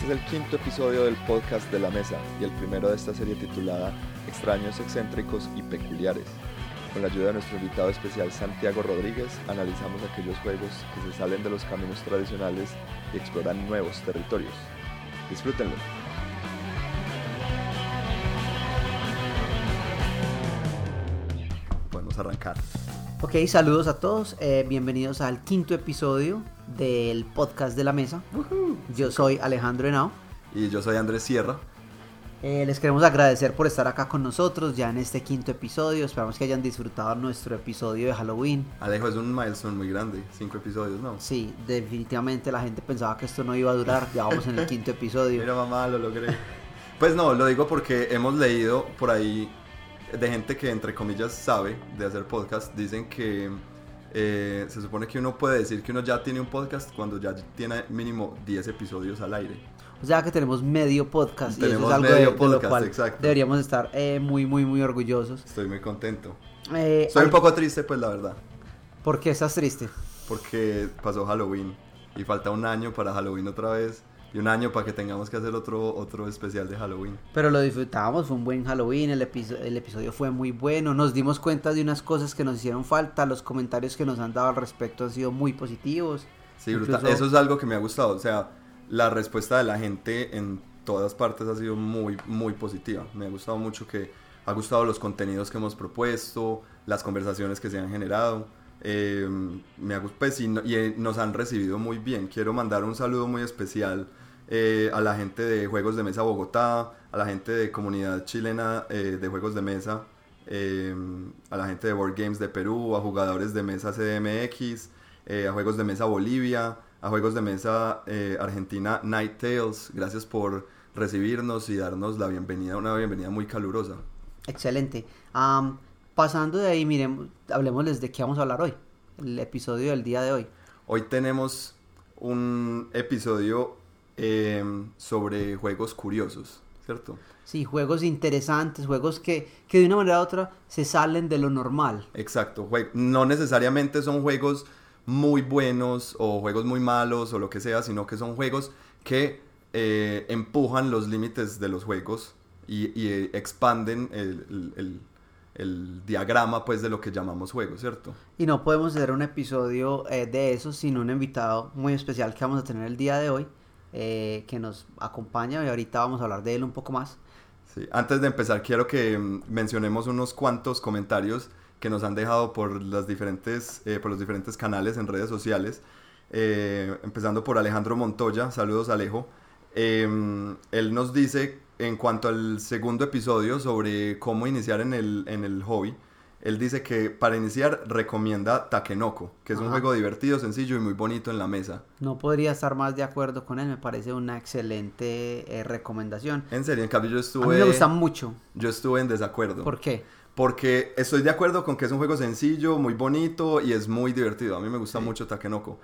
Este es el quinto episodio del podcast de la mesa y el primero de esta serie titulada Extraños, excéntricos y peculiares. Con la ayuda de nuestro invitado especial Santiago Rodríguez, analizamos aquellos juegos que se salen de los caminos tradicionales y exploran nuevos territorios. Disfrútenlo. Podemos arrancar. Ok, saludos a todos, eh, bienvenidos al quinto episodio del podcast de la mesa. Yo soy Alejandro Henao. Y yo soy Andrés Sierra. Eh, les queremos agradecer por estar acá con nosotros ya en este quinto episodio. Esperamos que hayan disfrutado nuestro episodio de Halloween. Alejo es un milestone muy grande, cinco episodios, ¿no? Sí, definitivamente la gente pensaba que esto no iba a durar. Ya vamos en el quinto episodio. Mira mamá, lo logré. Pues no, lo digo porque hemos leído por ahí de gente que entre comillas sabe de hacer podcast. Dicen que eh, se supone que uno puede decir que uno ya tiene un podcast cuando ya tiene mínimo 10 episodios al aire. O sea que tenemos medio podcast Tenemos y eso es algo medio de, de podcast, lo cual exacto. deberíamos estar eh, muy, muy, muy orgullosos. Estoy muy contento. Eh, Estoy un al- poco triste, pues la verdad, ¿Por qué estás triste? porque pasó Halloween y falta un año para Halloween otra vez y un año para que tengamos que hacer otro otro especial de Halloween. Pero lo disfrutamos, fue un buen Halloween, el, episo- el episodio fue muy bueno, nos dimos cuenta de unas cosas que nos hicieron falta, los comentarios que nos han dado al respecto han sido muy positivos. Sí, brutal. Incluso- Eso es algo que me ha gustado. O sea, la respuesta de la gente en todas partes ha sido muy, muy positiva. Me ha gustado mucho que ha gustado los contenidos que hemos propuesto, las conversaciones que se han generado. Eh, me ha pues, y, y, eh, nos han recibido muy bien. Quiero mandar un saludo muy especial eh, a la gente de Juegos de Mesa Bogotá, a la gente de Comunidad Chilena eh, de Juegos de Mesa, eh, a la gente de Board Games de Perú, a jugadores de Mesa CDMX, eh, a Juegos de Mesa Bolivia, a Juegos de Mesa Argentina Night Tales. Gracias por recibirnos y darnos la bienvenida, una bienvenida muy calurosa. Excelente. Pasando de ahí, miremos, hablemosles de qué vamos a hablar hoy, el episodio del día de hoy. Hoy tenemos un episodio eh, sobre juegos curiosos, ¿cierto? Sí, juegos interesantes, juegos que, que de una manera u otra se salen de lo normal. Exacto, no necesariamente son juegos muy buenos o juegos muy malos o lo que sea, sino que son juegos que eh, empujan los límites de los juegos y, y, eh, expanden el, el- el- el diagrama pues de lo que llamamos juegos, ¿cierto? Y no podemos hacer un episodio eh, de eso sin un invitado muy especial que vamos a tener el día de hoy, eh, que nos acompaña y ahorita vamos a hablar de él un poco más. Sí, Antes de empezar quiero que mm, mencionemos unos cuantos comentarios que nos han dejado por, las diferentes, eh, por los diferentes canales en redes sociales. Eh, empezando por Alejandro Montoya, saludos Alejo. Eh, él nos dice en cuanto al segundo episodio sobre cómo iniciar en el, en el hobby, él dice que para iniciar recomienda Takenoko, que es un juego divertido, sencillo y muy bonito en la mesa. No podría estar más de acuerdo con él, me parece una excelente eh, recomendación. En serio, en cambio yo A estuve, mí me gusta mucho. yo estuve en desacuerdo. ¿Por qué? Porque estoy de acuerdo con que es un juego sencillo, muy bonito y es muy divertido. A mí me gusta Sí. mucho Takenoko.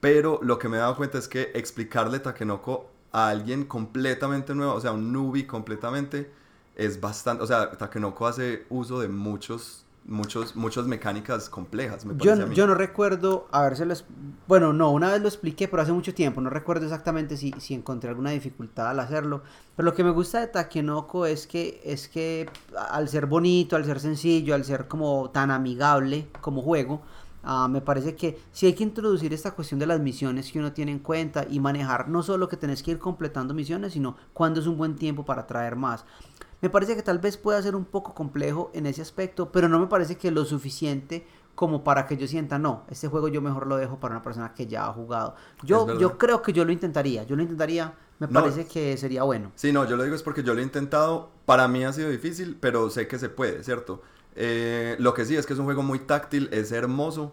Pero lo que me he dado cuenta es que explicarle Takenoko a alguien completamente nuevo, o sea, un newbie completamente, es bastante... O sea, Takenoko hace uso de muchos, muchos, muchas mecánicas complejas, me Yo, a mí. yo no recuerdo habérselo... es- Bueno, no, una vez lo expliqué, pero hace mucho tiempo. No recuerdo exactamente si, si encontré alguna dificultad al hacerlo. Pero lo que me gusta de Takenoko es que, es que al ser bonito, al ser sencillo, al ser como tan amigable como juego, ah, me parece que sí hay que introducir esta cuestión de las misiones que uno tiene en cuenta y manejar no solo que tenés que ir completando misiones, sino cuándo es un buen tiempo para traer más. Me parece que tal vez pueda ser un poco complejo en ese aspecto, pero no me parece que lo suficiente como para que yo sienta, no, este juego yo mejor lo dejo para una persona que ya ha jugado. Yo, yo creo que yo lo intentaría, yo lo intentaría, me No. parece que sería bueno. Sí, no, yo lo digo es porque yo lo he intentado. Para mí ha sido difícil, pero sé que se puede, ¿cierto? Eh, lo que sí es que es un juego muy táctil, es hermoso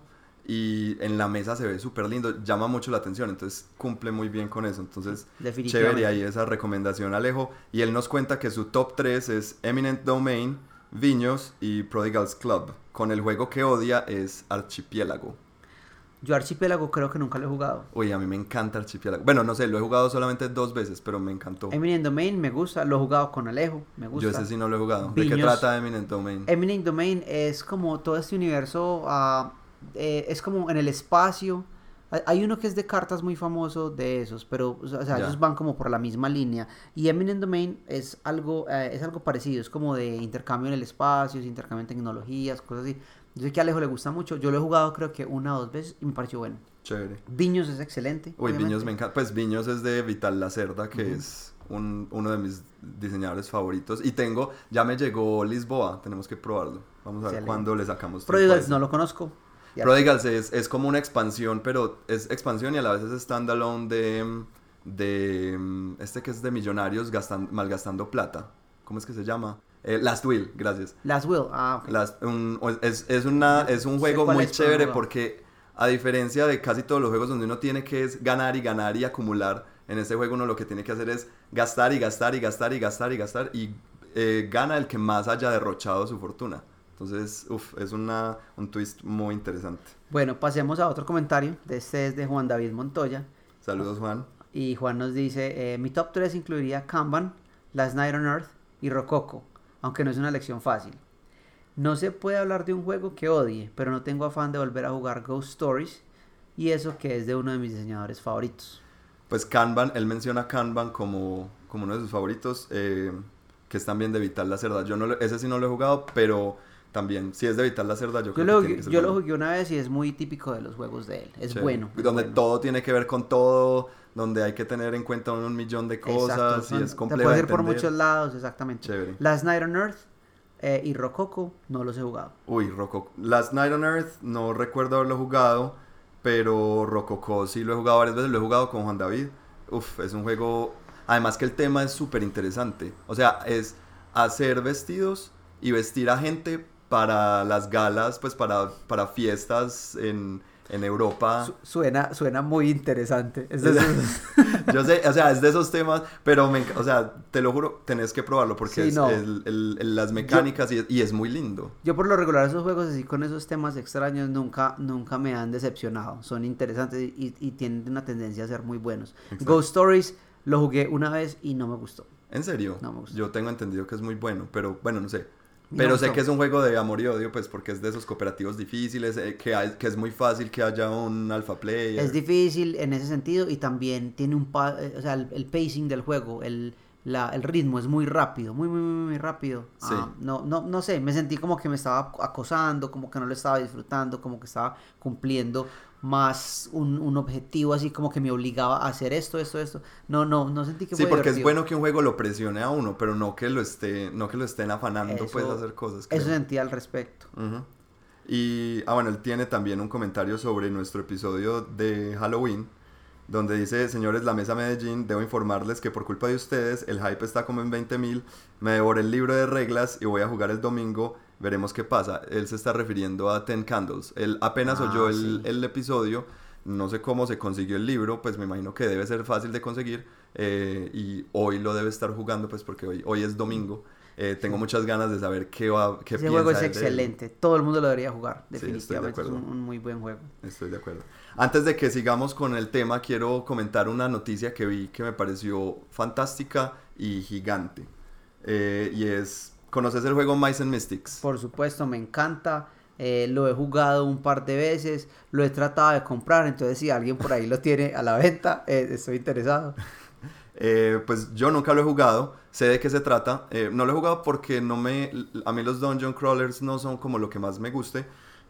y en la mesa se ve súper lindo, llama mucho la atención, entonces cumple muy bien con eso. Entonces, chévere ahí esa recomendación, Alejo. Y él nos cuenta que su top 3 es Eminent Domain, Viños y Prodigal's Club. Con el juego que odia es Archipiélago. Yo Archipiélago creo que nunca lo he jugado. Uy, a mí me encanta Archipiélago. Bueno, no sé, lo he jugado solamente dos veces, pero me encantó. Eminent Domain me gusta, lo he jugado con Alejo, me gusta. Yo ese sí no lo he jugado. ¿De qué trata Eminent Domain? Eminent Domain es como todo este universo, ah, eh, es como en el espacio, Hay- Hay uno que es de cartas muy famoso de esos, pero o sea, Ya. ellos van como por la misma línea. Y Eminent Domain es algo, eh, es algo parecido, es como de intercambio en el espacio, es intercambio en tecnologías, cosas así. Yo sé que a Alejo le gusta mucho, yo lo he jugado creo que una o dos veces y me pareció bueno. Chévere. Viños es excelente. Uy, obviamente. Viños me encanta. Pues Viños es de Vital Lacerda, que es un- uno de mis diseñadores favoritos. Y tengo, ya me llegó Lisboa, tenemos que probarlo. Vamos a ver cuándo le sacamos Prodigals no lo conozco. Prodigals es, es como una expansión, pero es expansión y a la vez es standalone de, de mm, este que es de millonarios gastan, malgastando plata. ¿Cómo es que se llama? Eh, Last Will, gracias. Last Will, ah, ok. Las- un- es, es una, es un juego muy es, chévere porque a diferencia de casi todos los juegos donde uno tiene que es ganar y ganar y acumular, en este juego uno lo que tiene que hacer es gastar y gastar y gastar y gastar y gastar y eh, gana el que más haya derrochado su fortuna. Entonces, uff, es una, un twist muy interesante. Bueno, pasemos a otro comentario. Este es de Juan David Montoya. Saludos Juan. Y Juan nos dice, eh, mi top 3 incluiría Kanban, Last Night on Earth y Rococo, aunque no es una elección fácil. No se puede hablar de un juego que odie, pero no tengo afán de volver a jugar Ghost Stories y eso que es de uno de mis diseñadores favoritos. Pues Kanban, él menciona Kanban como, como uno de sus favoritos, eh, que es también de Vital Lacerda. Yo no ese sí no lo he jugado, pero también, si es de Vital Lacerda, yo, Yo, creo lo, que tiene que yo lo bueno. jugué una vez y es muy típico de los juegos de él. Es Chévere. bueno. es Donde bueno. todo tiene que ver con todo, donde hay que tener en cuenta un millón de cosas Exacto, y es Te complejo puedes de ir por muchos lados, exactamente. Chévere. Last Night on Earth eh, y Rococo no los he jugado. Uy, Rococo. Last Night on Earth no recuerdo haberlo jugado, pero Rococo sí lo he jugado varias veces, lo he jugado con Juan David. Uf, es un juego... Además que el tema es súper interesante. O sea, es hacer vestidos y vestir a gente para las galas, pues para, para fiestas en, en Europa. Su- suena, suena muy interesante. Es de esos- Yo sé, o sea, es de esos temas, pero, me, o sea, te lo juro, tenés que probarlo porque Sí, es no. el- el- el- las mecánicas y, es, y es muy lindo. Yo por lo regular esos juegos así con esos temas extraños nunca, nunca me han decepcionado. Son interesantes y, y tienen una tendencia a ser muy buenos. Exacto. Ghost Stories lo jugué una vez y no me gustó. ¿En serio? No me gusta. Yo tengo entendido que es muy bueno, pero bueno, no sé. Pero sé que es un juego de amor y odio, pues porque es de esos cooperativos difíciles, eh, que, hay- que es muy fácil que haya un alpha player. Es difícil en ese sentido y también tiene un... pa- eh, o sea, el, el pacing del juego, el, la- el ritmo es muy rápido, muy, muy, muy, muy rápido. Sí. Ah, no, no, no sé, me sentí como que me estaba acosando, como que no lo estaba disfrutando, como que estaba cumpliendo más un, un objetivo así como que me obligaba a hacer esto, esto, esto. No, no, no sentí que Sí, fue porque es bueno que un juego lo presione a uno, pero no que lo esté, no que lo estén afanando pues a Eso- hacer cosas. Eso sentí al respecto. Ujú. Y, ah, bueno, él tiene también un comentario sobre nuestro episodio de Halloween, donde dice, señores, la mesa Medellín, debo informarles que por culpa de ustedes, el hype está como en 20 mil, me devoré el libro de reglas y voy a jugar el domingo, veremos qué pasa. Él se está refiriendo a Ten Candles. Él apenas Ah, oyó el, episodio, no sé cómo se consiguió el libro, pues me imagino que debe ser fácil de conseguir eh, y hoy lo debe estar jugando, pues porque hoy, hoy es domingo. Eh, tengo muchas ganas de saber qué va qué Ese juego es piensa él de él. excelente. Todo el mundo lo debería jugar. Sí, estoy de Definitivamente es un, muy buen juego. Estoy de acuerdo. Antes de que sigamos con el tema, quiero comentar una noticia que vi que me pareció fantástica y gigante. Eh, y es, ¿conoces el juego Mice and Mystics? Por supuesto, me encanta. eh, lo he jugado un par de veces. Lo he tratado de comprar. Entonces, si alguien por ahí lo tiene a la venta, eh, estoy interesado. Eh, pues yo nunca lo he jugado, sé de qué se trata. Eh, no lo he jugado porque no me, a mí los dungeon crawlers no son como lo que más me guste,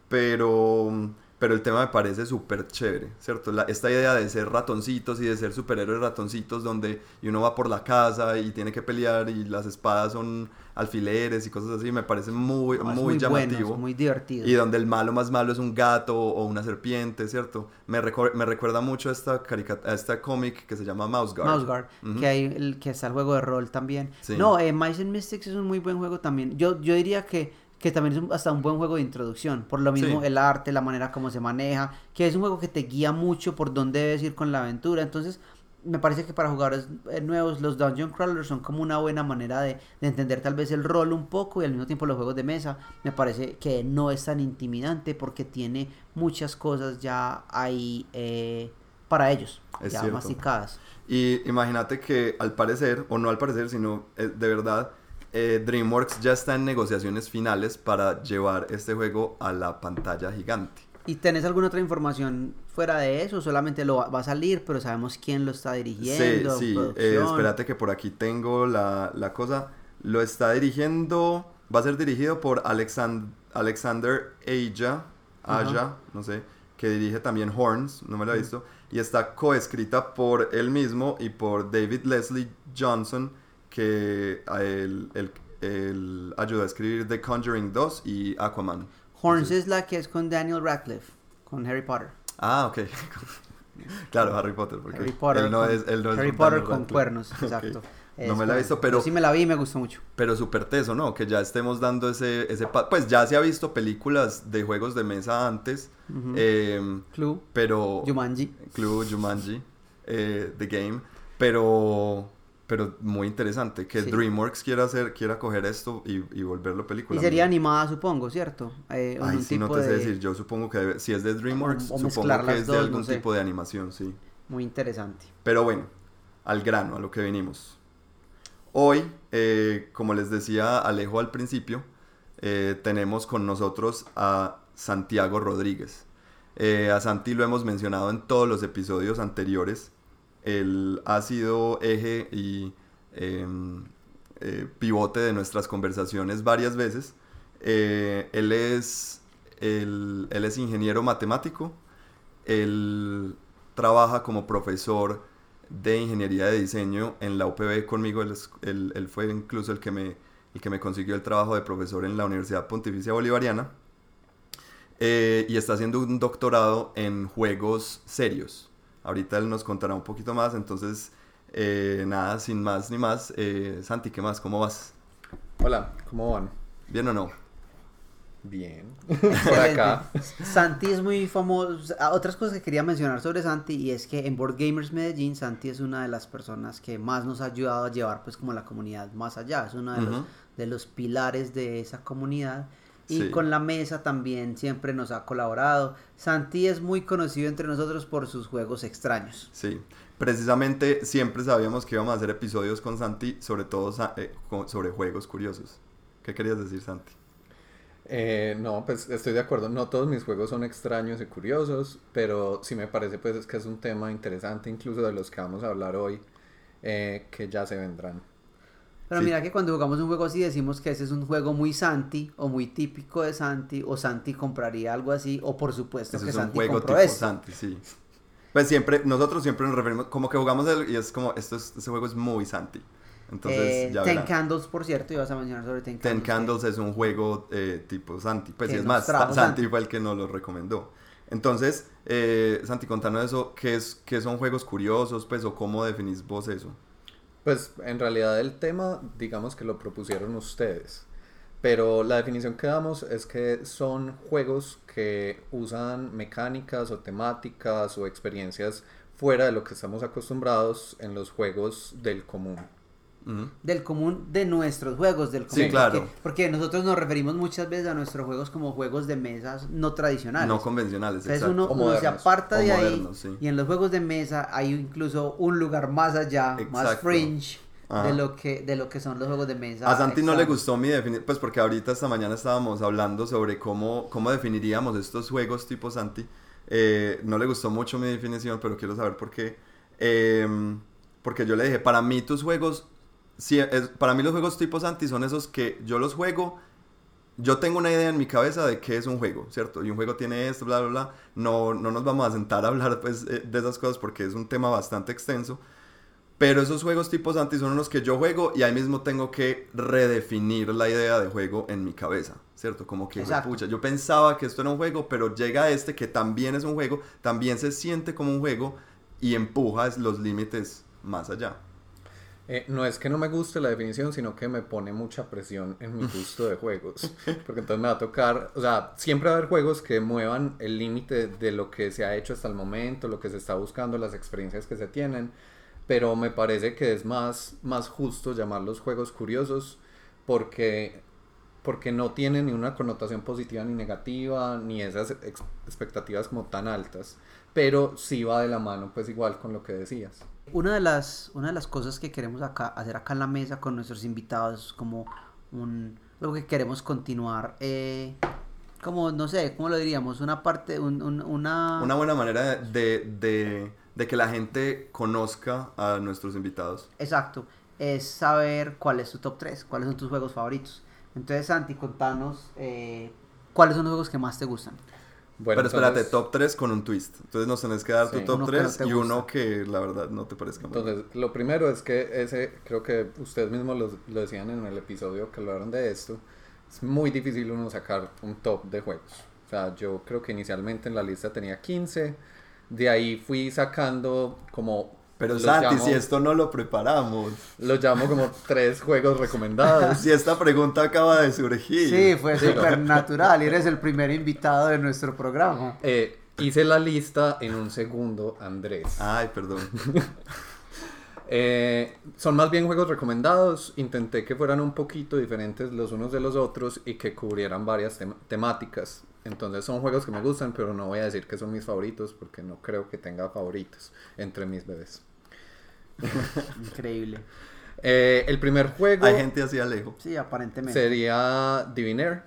pero, pero el tema me parece súper chévere, ¿cierto? La- esta idea de ser ratoncitos y de ser superhéroes ratoncitos donde uno va por la casa y tiene que pelear y las espadas son alfileres y cosas así, me parece muy, No, muy, llamativo. muy divertido. Y donde el malo más malo es un gato o una serpiente, ¿cierto? Me, recuerda mucho a esta, a esta cómic que se llama Mouse Guard. Mouse Guard, que hay el que está el juego de rol también. Sí. No, eh, Mice and Mystics es un muy buen juego también. Yo, yo diría que, que también es un- hasta un buen juego de introducción. Por lo mismo, Sí. el arte, la manera como se maneja, que es un juego que te guía mucho por dónde debes ir con la aventura. Entonces, me parece que para jugadores eh, nuevos, los Dungeon Crawlers son como una buena manera de, de entender tal vez el rol un poco y al mismo tiempo los juegos de mesa. Me parece que no es tan intimidante porque tiene muchas cosas ya ahí eh, para ellos, Es ya cierto. masticadas. Y imagínate que al parecer, o no al parecer, sino eh, de verdad, eh, DreamWorks ya está en negociaciones finales para llevar este juego a la pantalla gigante. ¿Y tenés alguna otra información fuera de eso? Solamente lo va, va a salir, pero sabemos quién lo está Sí, dirigiendo. sí, eh, producción. espérate que por aquí tengo la, la cosa. Lo está dirigiendo, va a ser dirigido por Alexan- Alexander Aja, Aja, no sé, que dirige también Horns, no me lo he visto, y está coescrita por él mismo y por David Leslie Johnson, que él, él- él ayudó a escribir The Conjuring 2 y Aquaman. Horns es la que es con Daniel Radcliffe, con Harry Potter. Ah, ok. claro, Harry Potter, porque Harry Potter, él no con, es, él no Harry Potter con Radcliffe. cuernos, exacto. No Es me la he visto, pero- yo sí me la vi y me gustó mucho. Pero súper teso, ¿no? Que ya estemos dando ese, ese... Pues ya se ha visto películas de juegos de mesa antes, Ujú. eh, Clue, pero... Jumanji. Clue, Jumanji, eh, The Game, pero... Pero muy interesante que Sí. DreamWorks quiera hacer, quiera coger esto y, y volverlo Y película. sería animada, supongo, ¿cierto? Eh, Ay, un sí, no te sé de- decir. Yo supongo que debe- si es de DreamWorks, O- o supongo que es de algún no sé. tipo de animación, sí. Muy interesante. Pero bueno, al grano, a lo que venimos. Hoy, eh, como les decía Alejo al principio, eh, tenemos con nosotros a Santiago Rodríguez. Eh, a Santi lo hemos mencionado en todos los episodios anteriores. Él ha sido eje y em, eh, pivote de nuestras conversaciones varias veces. Eh, él, es, él, él es ingeniero matemático. Él trabaja como profesor de ingeniería de diseño en la UPB conmigo. Él, es- él- él fue incluso el que, me, el que me consiguió el trabajo de profesor en la Universidad Pontificia Bolivariana. Eh, y está haciendo un doctorado en juegos serios. Ahorita él nos contará un poquito más. Entonces, eh, nada, sin más ni más. eh, Santi, ¿qué más? ¿Cómo vas? Hola, ¿cómo van? ¿Bien o no? Bien. Por acá. Excelente. Santi es muy famoso. Otras cosas que quería mencionar sobre Santi y es que en Board Gamers Medellín Santi es una de las personas que más nos ha ayudado a llevar pues como la comunidad más allá. Es uno de, los, de los pilares de esa comunidad. Y Sí. con la mesa también siempre nos ha colaborado. Santi es muy conocido entre nosotros por sus juegos extraños. Sí, precisamente siempre sabíamos que íbamos a hacer episodios con Santi, sobre todo eh, sobre juegos curiosos. ¿Qué querías decir, Santi? Eh, no, pues estoy de acuerdo. No todos mis juegos son extraños y curiosos, pero sí me parece pues es que es un tema interesante, incluso de los que vamos a hablar hoy, eh, que ya se vendrán. Pero Sí. mira que cuando jugamos un juego así decimos que ese es un juego muy Santi o muy típico de Santi o Santi compraría algo así o por supuesto Ese que es un Santi juego compró tipo esto. Santi, sí. Pues siempre, nosotros siempre nos referimos, como que jugamos el, y es como, esto es, este juego es muy Santi. Entonces, Eh, ya Ten verán. Candles, por cierto, ibas a mencionar sobre Ten Candles. Ten Candles es un juego eh, tipo Santi. Pues sí, es más, Santi. fue el que nos lo recomendó. Entonces, eh, Santi, contanos eso, ¿qué, es, ¿qué son juegos curiosos? Pues, o cómo definís vos eso? Pues en realidad el tema, digamos que lo propusieron ustedes. Pero la definición que damos es que son juegos que usan mecánicas o temáticas o experiencias fuera de lo que estamos acostumbrados en los juegos del común. Del común de nuestros juegos, del común. Sí, claro. Porque, porque nosotros nos referimos muchas veces a nuestros juegos como juegos de mesas no tradicionales. No convencionales, Entonces exacto. uno, uno se aparta de ahí sí. y en los juegos de mesa hay incluso un lugar más allá, más fringe Ajá. de lo que de lo que son los juegos de mesa. A Santi no le gustó mi definición, pues porque ahorita esta mañana estábamos hablando sobre cómo, cómo definiríamos estos juegos tipo Santi. Eh, no le gustó mucho mi definición, pero quiero saber por qué. Em, porque yo le dije, para mí tus juegos, sí, es- para mí los juegos tipo Santi son esos que yo los juego, yo tengo una idea en mi cabeza de qué es un juego, ¿cierto? Y un juego tiene esto, bla, bla, bla. No, no nos vamos a sentar a hablar pues, eh, de esas cosas porque es un tema bastante extenso. Pero esos juegos tipo Santi son unos que yo juego y ahí mismo tengo que redefinir la idea de juego en mi cabeza, ¿cierto? Como que, pucha, yo pensaba que esto era un juego, pero llega este que también es un juego, también se siente como un juego y empuja los límites más allá. Eh, no es que no me guste la definición, sino que me pone mucha presión en mi gusto de juegos. Porque entonces me va a tocar, o sea, siempre va a haber juegos que muevan el límite de lo que se ha hecho hasta el momento, lo que se está buscando, las experiencias que se tienen. Pero me parece que es más, más justo llamarlos juegos curiosos porque, porque no tienen ni una connotación positiva ni negativa, ni esas ex- expectativas como tan altas. Pero sí va de la mano, pues igual con lo que decías. Una de las, una de las cosas que queremos acá, hacer acá en la mesa con nuestros invitados es como un, algo que queremos continuar eh, como, no sé, ¿cómo lo diríamos? Una parte, un- un- una... Una buena manera de, de, de que la gente conozca a nuestros invitados. Exacto, es saber cuál es tu top 3, cuáles son tus juegos favoritos. Entonces, Santi, contanos eh, cuáles son los juegos que más te gustan. Bueno, Pero espérate, entonces- top 3 con un twist. Entonces nos tenés que dar Sí. tu top Uno que no 3 te y uno que la verdad no te parezca muy Entonces, lo primero es que ese, creo que ustedes mismos lo, lo decían en el episodio que hablaron de esto, es muy difícil uno sacar un top de juegos. O sea, yo creo que inicialmente en la lista tenía 15, de ahí fui sacando como... Pero los Santi, llamo- si esto no lo preparamos. Los llamo como tres juegos recomendados. Si esta pregunta acaba de surgir. Sí, fue súper natural y eres el primer invitado de nuestro programa. Eh, hice la lista en un segundo, Andrés. Ay, perdón. Eh, son más bien juegos recomendados. Intenté que fueran un poquito diferentes los unos de los otros y que cubrieran varias tem- temáticas. Entonces son juegos que me gustan, pero no voy a decir que son mis favoritos porque no creo que tenga favoritos entre mis bebés. Increíble. Eh, el primer juego Hay gente así alejo. Sí, aparentemente. sería Divinaire.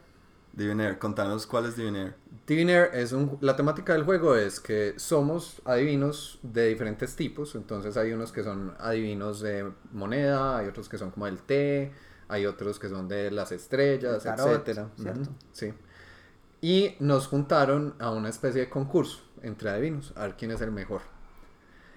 Divinaire, contanos cuál es Divinaire. Divinaire es un, la temática del juego es que somos adivinos de diferentes tipos, entonces hay unos que son adivinos de moneda, hay otros que son como el té, hay otros que son de las estrellas, El tarot, etcétera. ¿cierto? Sí. Y nos juntaron a una especie de concurso entre adivinos, a ver quién es el mejor.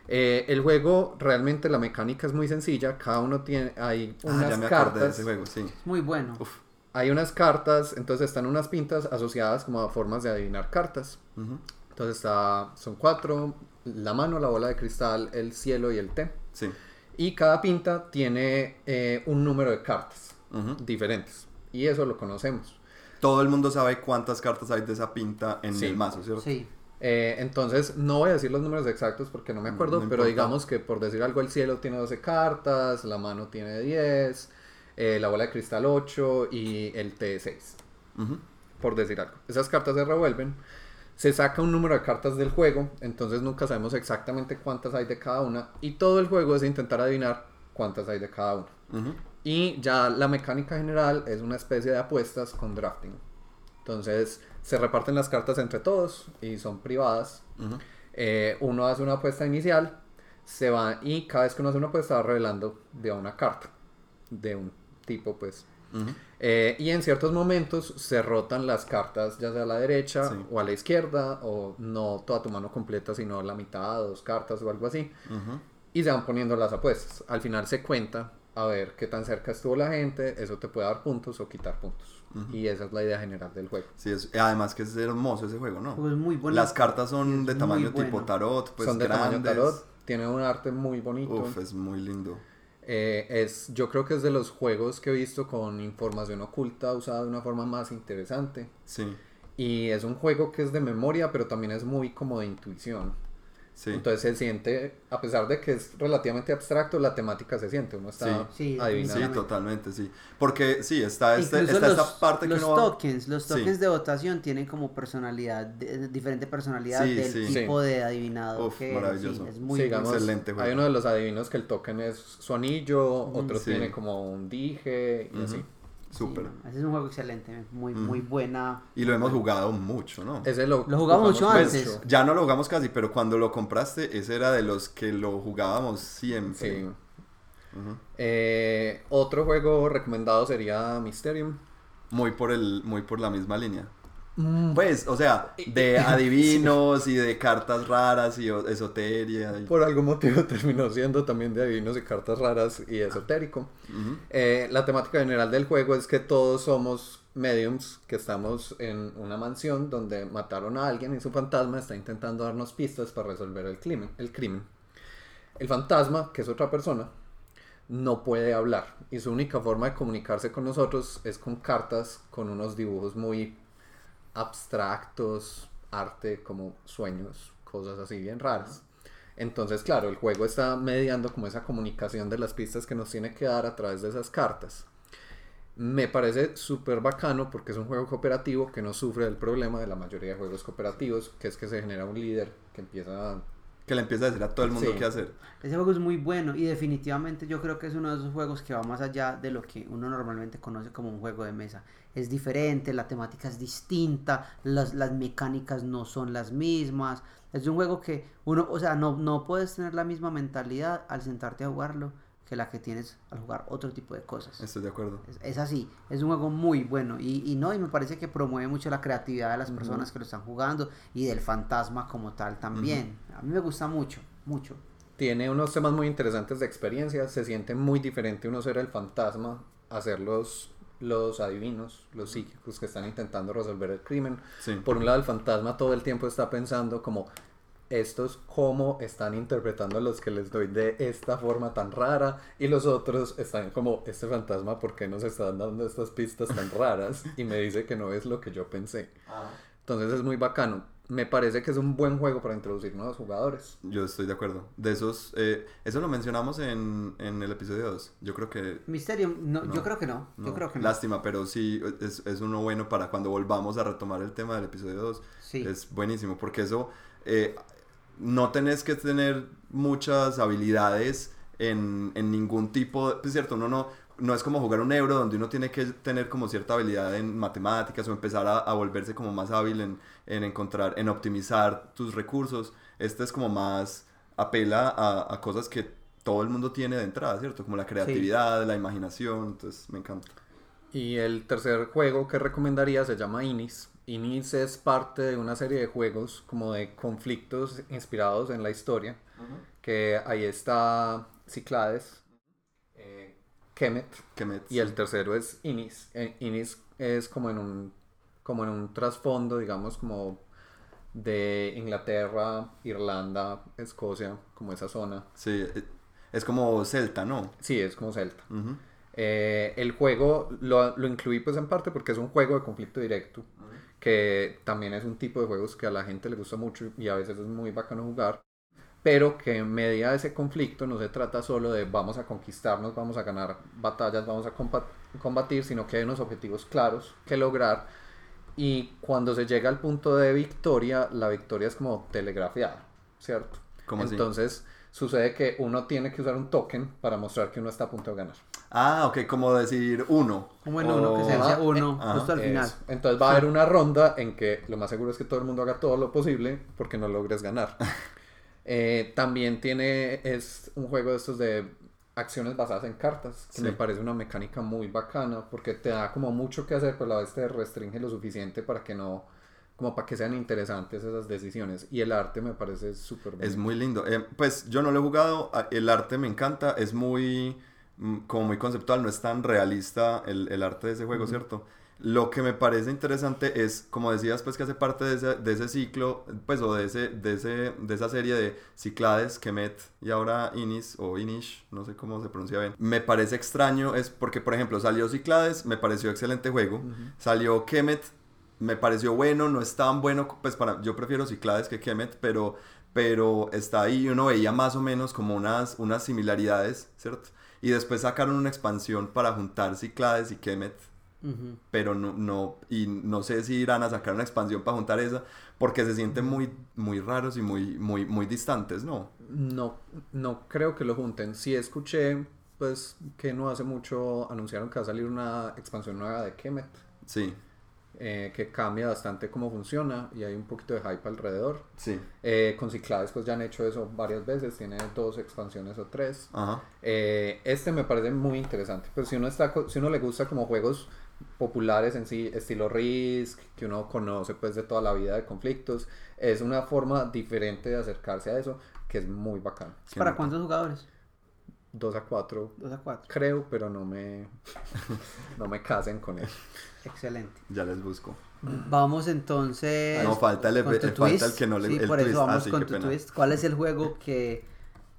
Eh, el juego realmente la mecánica es muy sencilla, cada uno tiene hay Ah, unas ya me acordé de cartas ese juego, sí. Muy bueno. Uf. hay unas cartas, entonces están unas pintas asociadas como a formas de adivinar cartas. Ujú. Entonces está, son cuatro, la mano, la bola de cristal, el cielo y el té. Sí. Y cada pinta tiene eh, un número de cartas Ujú. diferentes. Y eso lo conocemos. Todo el mundo sabe cuántas cartas hay de esa pinta en Sí. el mazo, ¿cierto? Sí. Eh, entonces, no voy a decir los números exactos porque no me acuerdo, no pero digamos que por decir algo, el cielo tiene 12 cartas, la mano tiene 10, eh, la bola de cristal 8 y el té 6. Ujú. por decir algo. Esas cartas se revuelven, se saca un número de cartas del juego, entonces nunca sabemos exactamente cuántas hay de cada una y todo el juego es intentar adivinar cuántas hay de cada una. Y ya la mecánica general es una especie de apuestas con drafting. Entonces se reparten las cartas entre todos y son privadas. Eh, uno hace una apuesta inicial, se va y cada vez que uno hace una apuesta va revelando de una carta, de un tipo pues. Eh, y en ciertos momentos se rotan las cartas, ya sea a la derecha Sí. o a la izquierda, o no toda tu mano completa, sino la mitad, dos cartas o algo así. Y se van poniendo las apuestas. Al final se cuenta a ver qué tan cerca estuvo la gente, eso te puede dar puntos o quitar puntos. Y esa es la idea general del juego. Sí, es- además que es hermoso ese juego, ¿no? Pues muy bueno. Las cartas son de tamaño bueno. tipo tarot, pues Son de tamaño tarot, tiene un arte muy bonito. Uf, es muy lindo. Eh, es, yo creo que es de los juegos que he visto con información oculta usada de una forma más interesante. Sí, Y es un juego que es de memoria, pero también es muy como de intuición. Sí. Entonces se siente, a pesar de que es relativamente abstracto, la temática se siente. Uno está Sí. Sí, adivinando. Sí, totalmente, sí. Porque sí, está, este, está los, esta parte que los uno va- tokens, los Sí. tokens de votación tienen como personalidad, de- diferente personalidad Sí, del sí. tipo de adivinado. Uf, que maravilloso. sí, es muy Sí, digamos, excelente juego. Hay uno de los adivinos que el token es su anillo, otro sí. tiene como un dije y así. Súper. Sí, ese es un juego excelente, muy, muy buena. Y lo hemos jugado mucho, ¿no? Ese lo, Lo jugamos mucho mucho. antes. Ya no lo jugamos casi, pero cuando lo compraste, ese era de los que lo jugábamos siempre. Sí. Eh, otro juego recomendado sería Mysterium. Muy por el, muy por la misma línea. Mm. Pues, o sea, de adivinos y de cartas raras y esoteria. y- Por algún motivo terminó siendo también de adivinos y cartas raras y esotérico. Ujú. Eh, la temática general del juego es que todos somos mediums que estamos en una mansión donde mataron a alguien y su fantasma está intentando darnos pistas para resolver el crimen. El, crimen. el fantasma, que es otra persona, no puede hablar y su única forma de comunicarse con nosotros es con cartas con unos dibujos muy abstractos, arte como sueños, cosas así bien raras. Entonces, claro, el juego está mediando como esa comunicación de las pistas que nos tiene que dar a través de esas cartas. Me parece súper bacano porque es un juego cooperativo que no sufre del problema de la mayoría de juegos cooperativos, que es que se genera un líder que empieza que le empieza a decir a todo el mundo Sí. qué hacer. Ese juego es muy bueno y definitivamente yo creo que es uno de esos juegos que va más allá de lo que uno normalmente conoce como un juego de mesa. Es diferente, la temática es distinta, las, las mecánicas no son las mismas. Es un juego que uno, o sea, no, no puedes tener la misma mentalidad al sentarte a jugarlo que la que tienes al jugar otro tipo de cosas. Estoy de acuerdo. Es, es así, es un juego muy bueno y, y no, y me parece que promueve mucho la creatividad de las personas que lo están jugando y del fantasma como tal también. A mí me gusta mucho, mucho. Tiene unos temas muy interesantes de experiencia. Se siente muy diferente uno ser el fantasma a ser los, los adivinos, los psíquicos que están intentando resolver el crimen. Sí. Por un lado, el fantasma todo el tiempo está pensando como estos cómo están interpretando a los que les doy de esta forma tan rara y los otros están como este fantasma por qué nos están dando estas pistas tan raras y me dice que no es lo que yo pensé. Entonces es muy bacano. Me parece que es un buen juego para introducir nuevos jugadores. Yo estoy de acuerdo. De esos, eh, eso lo mencionamos en, en el episodio 2. Yo creo que Mysterium, no, No, yo creo que no, yo No, creo que no. Lástima, pero sí, es, es uno bueno para cuando volvamos a retomar el tema del episodio 2. Sí. Es buenísimo, porque eso, eh, no tenés que tener muchas habilidades en, en ningún tipo, de, es cierto, uno no, no es como jugar un euro donde uno tiene que tener como cierta habilidad en matemáticas o empezar a, a volverse como más hábil en, en encontrar, en optimizar tus recursos. Este es como más, apela a, a cosas que todo el mundo tiene de entrada, ¿cierto? Como la creatividad, la imaginación, entonces me encanta. Y el tercer juego que recomendaría se llama Inis. Inis es parte de una serie de juegos como de conflictos inspirados en la historia. Que ahí está Ciclades, eh, Kemet me, y el tercero es Inis. Eh, Inis es como en un como en un trasfondo, digamos, como de Inglaterra, Irlanda, Escocia, como esa zona. Sí, eh, es como Celta, ¿no? Sí, es como Celta. Eh, el juego lo, lo incluí pues en parte porque es un juego de conflicto directo, que también es un tipo de juegos que a la gente le gusta mucho y a veces es muy bacano jugar, pero que en medio de ese conflicto no se trata solo de vamos a conquistarnos, vamos a ganar batallas, vamos a combatir, sino que hay unos objetivos claros que lograr y cuando se llega al punto de victoria, la victoria es como telegrafiada, ¿cierto? Entonces sucede que uno tiene que usar un token para mostrar que uno está a punto de ganar. Ah, ok, como decir uno. Como en uno, que se O- dice uno Ajá, justo al final. Eso. Entonces va a haber una ronda en que lo más seguro es que todo el mundo haga todo lo posible porque no logres ganar. Eh, también tiene, es un juego de estos de acciones basadas en cartas, que Sí. me parece una mecánica muy bacana porque te da como mucho que hacer, pero a la vez te restringe lo suficiente para que no, como para que sean interesantes esas decisiones. Y el arte me parece súper. Es muy lindo. Eh, pues yo no lo he jugado, el arte me encanta, es muy, como muy conceptual, no es tan realista el, el arte de ese juego, ¿cierto? Lo que me parece interesante es, como decías, pues que hace parte de ese, de ese ciclo, pues o de, ese, de, ese, de esa serie de Ciclades, Kemet y ahora Inis o Inish, no sé cómo se pronuncia bien. Me parece extraño, es porque, por ejemplo, salió Ciclades, me pareció excelente juego, salió Kemet, me pareció bueno, no es tan bueno, pues para, yo prefiero Ciclades que Kemet, pero, pero está ahí y uno veía más o menos como unas, unas similaridades, ¿cierto? Y después sacaron una expansión para juntar Ciclades y Kemet, pero no, no, y no sé si irán a sacar una expansión para juntar esa, porque se sienten muy, muy raros y muy, muy, muy distantes, ¿no? No, no creo que lo junten. Sí escuché, pues, que no hace mucho anunciaron que va a salir una expansión nueva de Kemet. Sí, eh, que cambia bastante cómo funciona y hay un poquito de hype alrededor. sí, Eh, con Ciclades pues ya han hecho eso varias veces, tiene dos expansiones o tres. ajá, Eh, este me parece muy interesante, pero si uno, está, si uno le gusta como juegos populares en sí, estilo Risk, que uno conoce pues de toda la vida de conflictos, es una forma diferente de acercarse a eso que es muy bacán. ¿Es Qué ¿Para cuántos jugadores? 2 a 4 Dos a cuatro. creo, pero no me, no me casen con eso. Excelente. ya les busco. Vamos entonces. No, falta el- con tu eh, falta el twist. que no le- Sí, el por twist. eso Ah, vamos sí, con tu pena. twist. ¿Cuál es el juego que,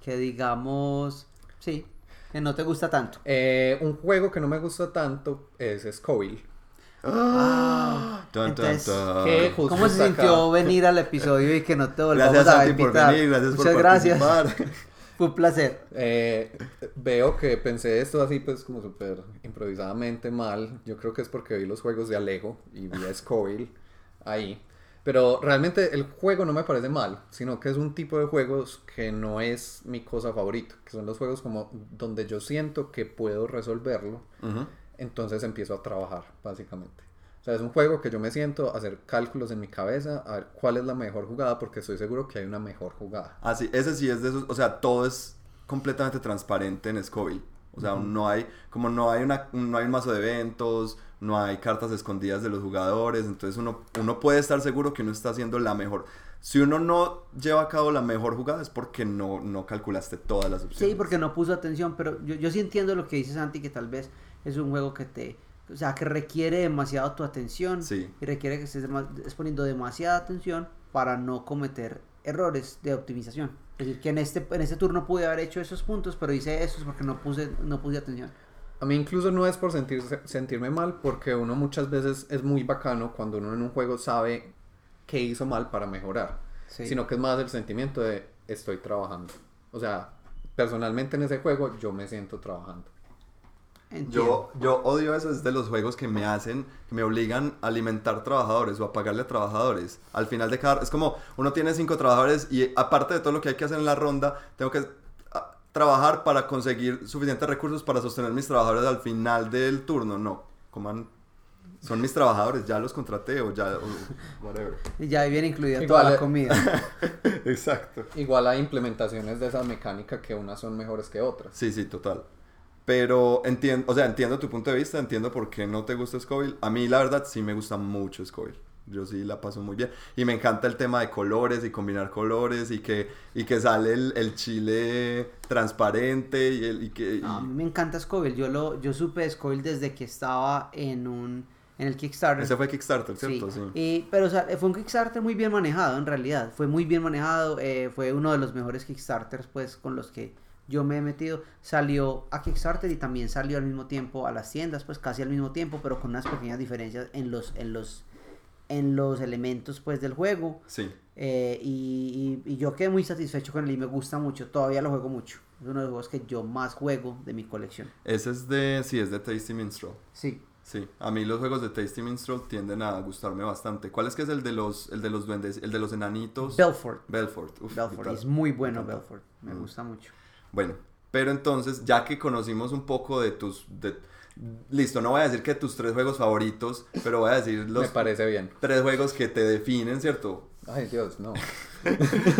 que digamos, sí, que no te gusta tanto? Eh, un juego que no me gusta tanto es Scoville. Ah, Dun, dun, entonces, dun. ¿qué? Justo ¿Cómo se sintió venir al episodio y que no te volvamos Gracias a por invitar? venir, gracias Muchas por gracias. Fue un placer. Eh, veo que pensé esto así pues como súper improvisadamente mal. Yo creo que es porque vi los juegos de Alejo y vi a Scoville ahí. Pero realmente el juego no me parece mal, sino que es un tipo de juegos que no es mi cosa favorita, que son los juegos como donde yo siento que puedo resolverlo, Ujú. entonces empiezo a trabajar, básicamente. Sea, es un juego que yo me siento a hacer cálculos en mi cabeza, a ver cuál es la mejor jugada, porque estoy seguro que hay una mejor jugada. Ah, sí, ese sí es de esos, o sea, todo es completamente transparente en Scoville. O sea, no hay, como no hay una, no hay un mazo de eventos, no hay cartas escondidas de los jugadores, entonces uno, uno puede estar seguro que uno está haciendo la mejor. Si uno no lleva a cabo la mejor jugada es porque no, no calculaste todas las opciones. Sí, porque no puso atención, pero yo, yo sí entiendo lo que dice Santi, que tal vez es un juego que te, o sea, que requiere demasiado tu atención Sí. y requiere que estés poniendo demasiada atención para no cometer errores de optimización. Es decir, que en este, en este turno pude haber hecho esos puntos, pero hice esos porque no puse, no puse atención. A mí incluso no es por sentirse- sentirme mal, porque uno muchas veces es muy bacano cuando uno en un juego sabe qué hizo mal para mejorar, Sí. sino que es más el sentimiento de estoy trabajando. O sea, personalmente en ese juego yo me siento trabajando. Entiendo. Yo, yo odio eso, es de los juegos que me hacen, que me obligan a alimentar trabajadores o a pagarle a trabajadores. Al final de cada... Es como, uno tiene cinco trabajadores y aparte de todo lo que hay que hacer en la ronda, tengo que ah, trabajar para conseguir suficientes recursos para sostener mis trabajadores al final del turno. No, coman... Son mis trabajadores, ya los contraté o ya... o whatever. Y ya ahí viene incluida Igual, toda la eh, comida. Exacto. Igual hay implementaciones de esa mecánica que unas son mejores que otras. Sí, sí, total. Pero entiendo, o sea, entiendo tu punto de vista, entiendo por qué no te gusta Scoville. A mí, la verdad, sí me gusta mucho Scoville. Yo sí la paso muy bien. Y me encanta el tema de colores y combinar colores y que, y que sale el, el chile transparente y, el, y que... y- No, a mí me encanta Scoville. Yo, lo, yo supe de Scoville desde que estaba en un en el Kickstarter. Ese fue Kickstarter, ¿cierto? Sí. Y, pero o sea, fue un Kickstarter muy bien manejado en realidad. Fue muy bien manejado. eh, fue uno de los mejores Kickstarters pues con los que yo me he metido. Salió a Kickstarter y también salió al mismo tiempo a las tiendas, pues casi al mismo tiempo, pero con unas pequeñas diferencias en los, en los, en los elementos pues del juego. Sí. Eh, y, y- y yo quedé muy satisfecho con él y me gusta mucho. Todavía lo juego mucho. Es uno de los juegos que yo más juego de mi colección. Ese es de... Sí, es de Tasty Minstrel. Sí. Sí, a mí los juegos de Tasty Minstrel tienden a gustarme bastante. ¿Cuál es que es el de los, el de los duendes, el de los enanitos? Belfort. Belfort. uf, Belfort. Es muy bueno. Belfort. Me Mm. gusta mucho. Bueno, pero entonces, ya que conocimos un poco de tus... de- listo, no voy a decir que tus tres juegos favoritos, pero voy a decir los Me parece bien. tres juegos que te definen, ¿cierto? Ay, Dios, no.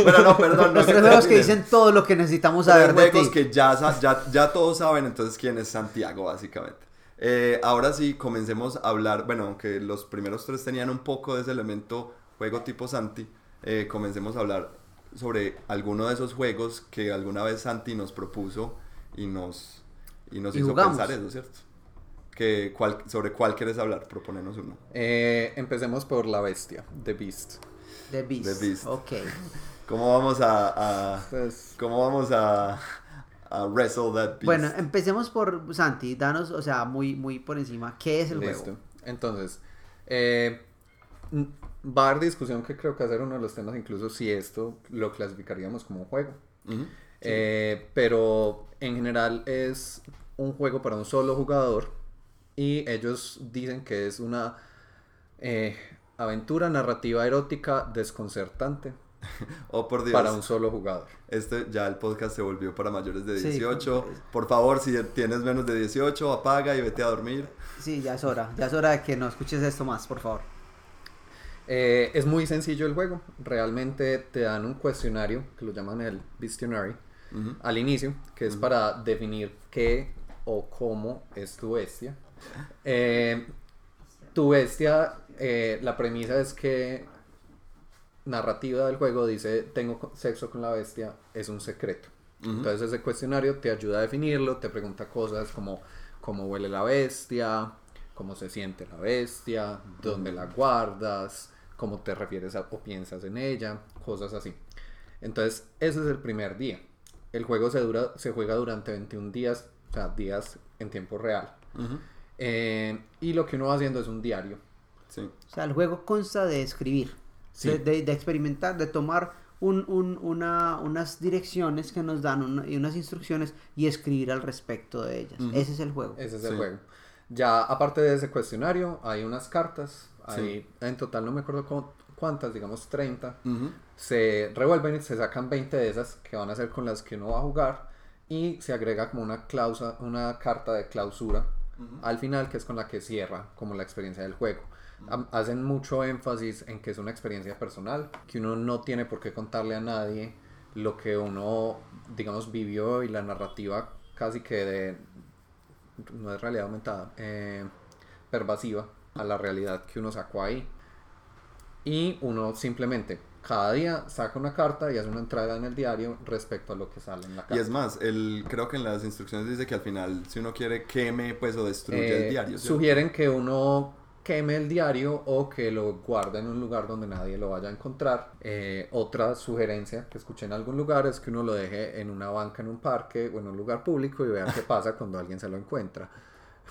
Bueno, no, perdón. no Los que tres juegos que dicen todo lo que necesitamos Tres saber de juegos que ya, ya, ya todos saben entonces quién es Santiago, básicamente. Eh, ahora sí, comencemos a hablar, bueno, aunque los primeros tres tenían un poco de ese elemento juego tipo Santi, eh, comencemos a hablar sobre alguno de esos juegos que alguna vez Santi nos propuso y nos, y nos Y hizo jugamos. pensar eso, ¿cierto? Que, cuál- ¿Sobre cuál quieres hablar? Proponenos uno. Eh, empecemos por la bestia, The Beast. The Beast. The Beast. Ok. ¿Cómo vamos a, a- Pues, cómo vamos a, a wrestle that beast? Bueno, empecemos por Santi. Danos, o sea, muy, muy por encima. ¿Qué es el listo. juego? Entonces, eh, va a haber discusión que creo que va a ser uno de los temas, incluso si esto lo clasificaríamos como un juego. Ujú. Eh, pero en general es un juego para un solo jugador y ellos dicen que es una eh, aventura narrativa erótica desconcertante Oh, por Dios. para un solo jugador. Este ya el podcast se volvió para mayores de Sí, 18. pues. Por favor, si tienes menos de 18, apaga y vete a dormir. Sí, ya es hora. Ya es hora de que no escuches esto más, por favor. Eh, es muy sencillo el juego. Realmente te dan un cuestionario que lo llaman el Bestionary Ujú. al inicio, que es para definir qué o cómo es tu bestia. Eh, tu bestia, eh, la premisa es que narrativa del juego dice tengo sexo con la bestia, es un secreto. Ujú. Entonces ese cuestionario te ayuda a definirlo, te pregunta cosas como cómo huele la bestia, cómo se siente la bestia, dónde la guardas, cómo te refieres a- o piensas en ella, cosas así. Entonces ese es el primer día. El juego se, dura, se juega durante 21 días, o sea, días en tiempo real. Eh, y lo que uno va haciendo es un diario. Sí. O sea, el juego consta de escribir, Sí. de, de- de experimentar, de tomar un- un- una, unas direcciones que nos dan y unas instrucciones y escribir al respecto de ellas. Ese es el juego. Ese es Sí. el juego. Ya aparte de ese cuestionario, hay unas cartas. Sí. Hay, En total no me acuerdo cu- cuántas, digamos 30, Ujú. se revuelven y se sacan 20 de esas que van a ser con las que uno va a jugar y se agrega como una clausa, una carta de clausura al final que es con la que cierra como la experiencia del juego. Hacen mucho énfasis en que es una experiencia personal, que uno no tiene por qué contarle a nadie lo que uno, digamos, vivió y la narrativa casi que de, no es realidad aumentada, eh, pervasiva a la realidad que uno sacó ahí. Y uno simplemente cada día saca una carta y hace una entrada en el diario respecto a lo que sale en la carta. Y es más, el, creo que en las instrucciones dice que al final, si uno quiere, queme pues o destruye Eh, el diario. ¿cierto? Sugieren que uno queme el diario o que lo guarde en un lugar donde nadie lo vaya a encontrar. Eh, otra sugerencia que escuché en algún lugar es que uno lo deje en una banca en un parque o en un lugar público y vea qué pasa cuando alguien se lo encuentra.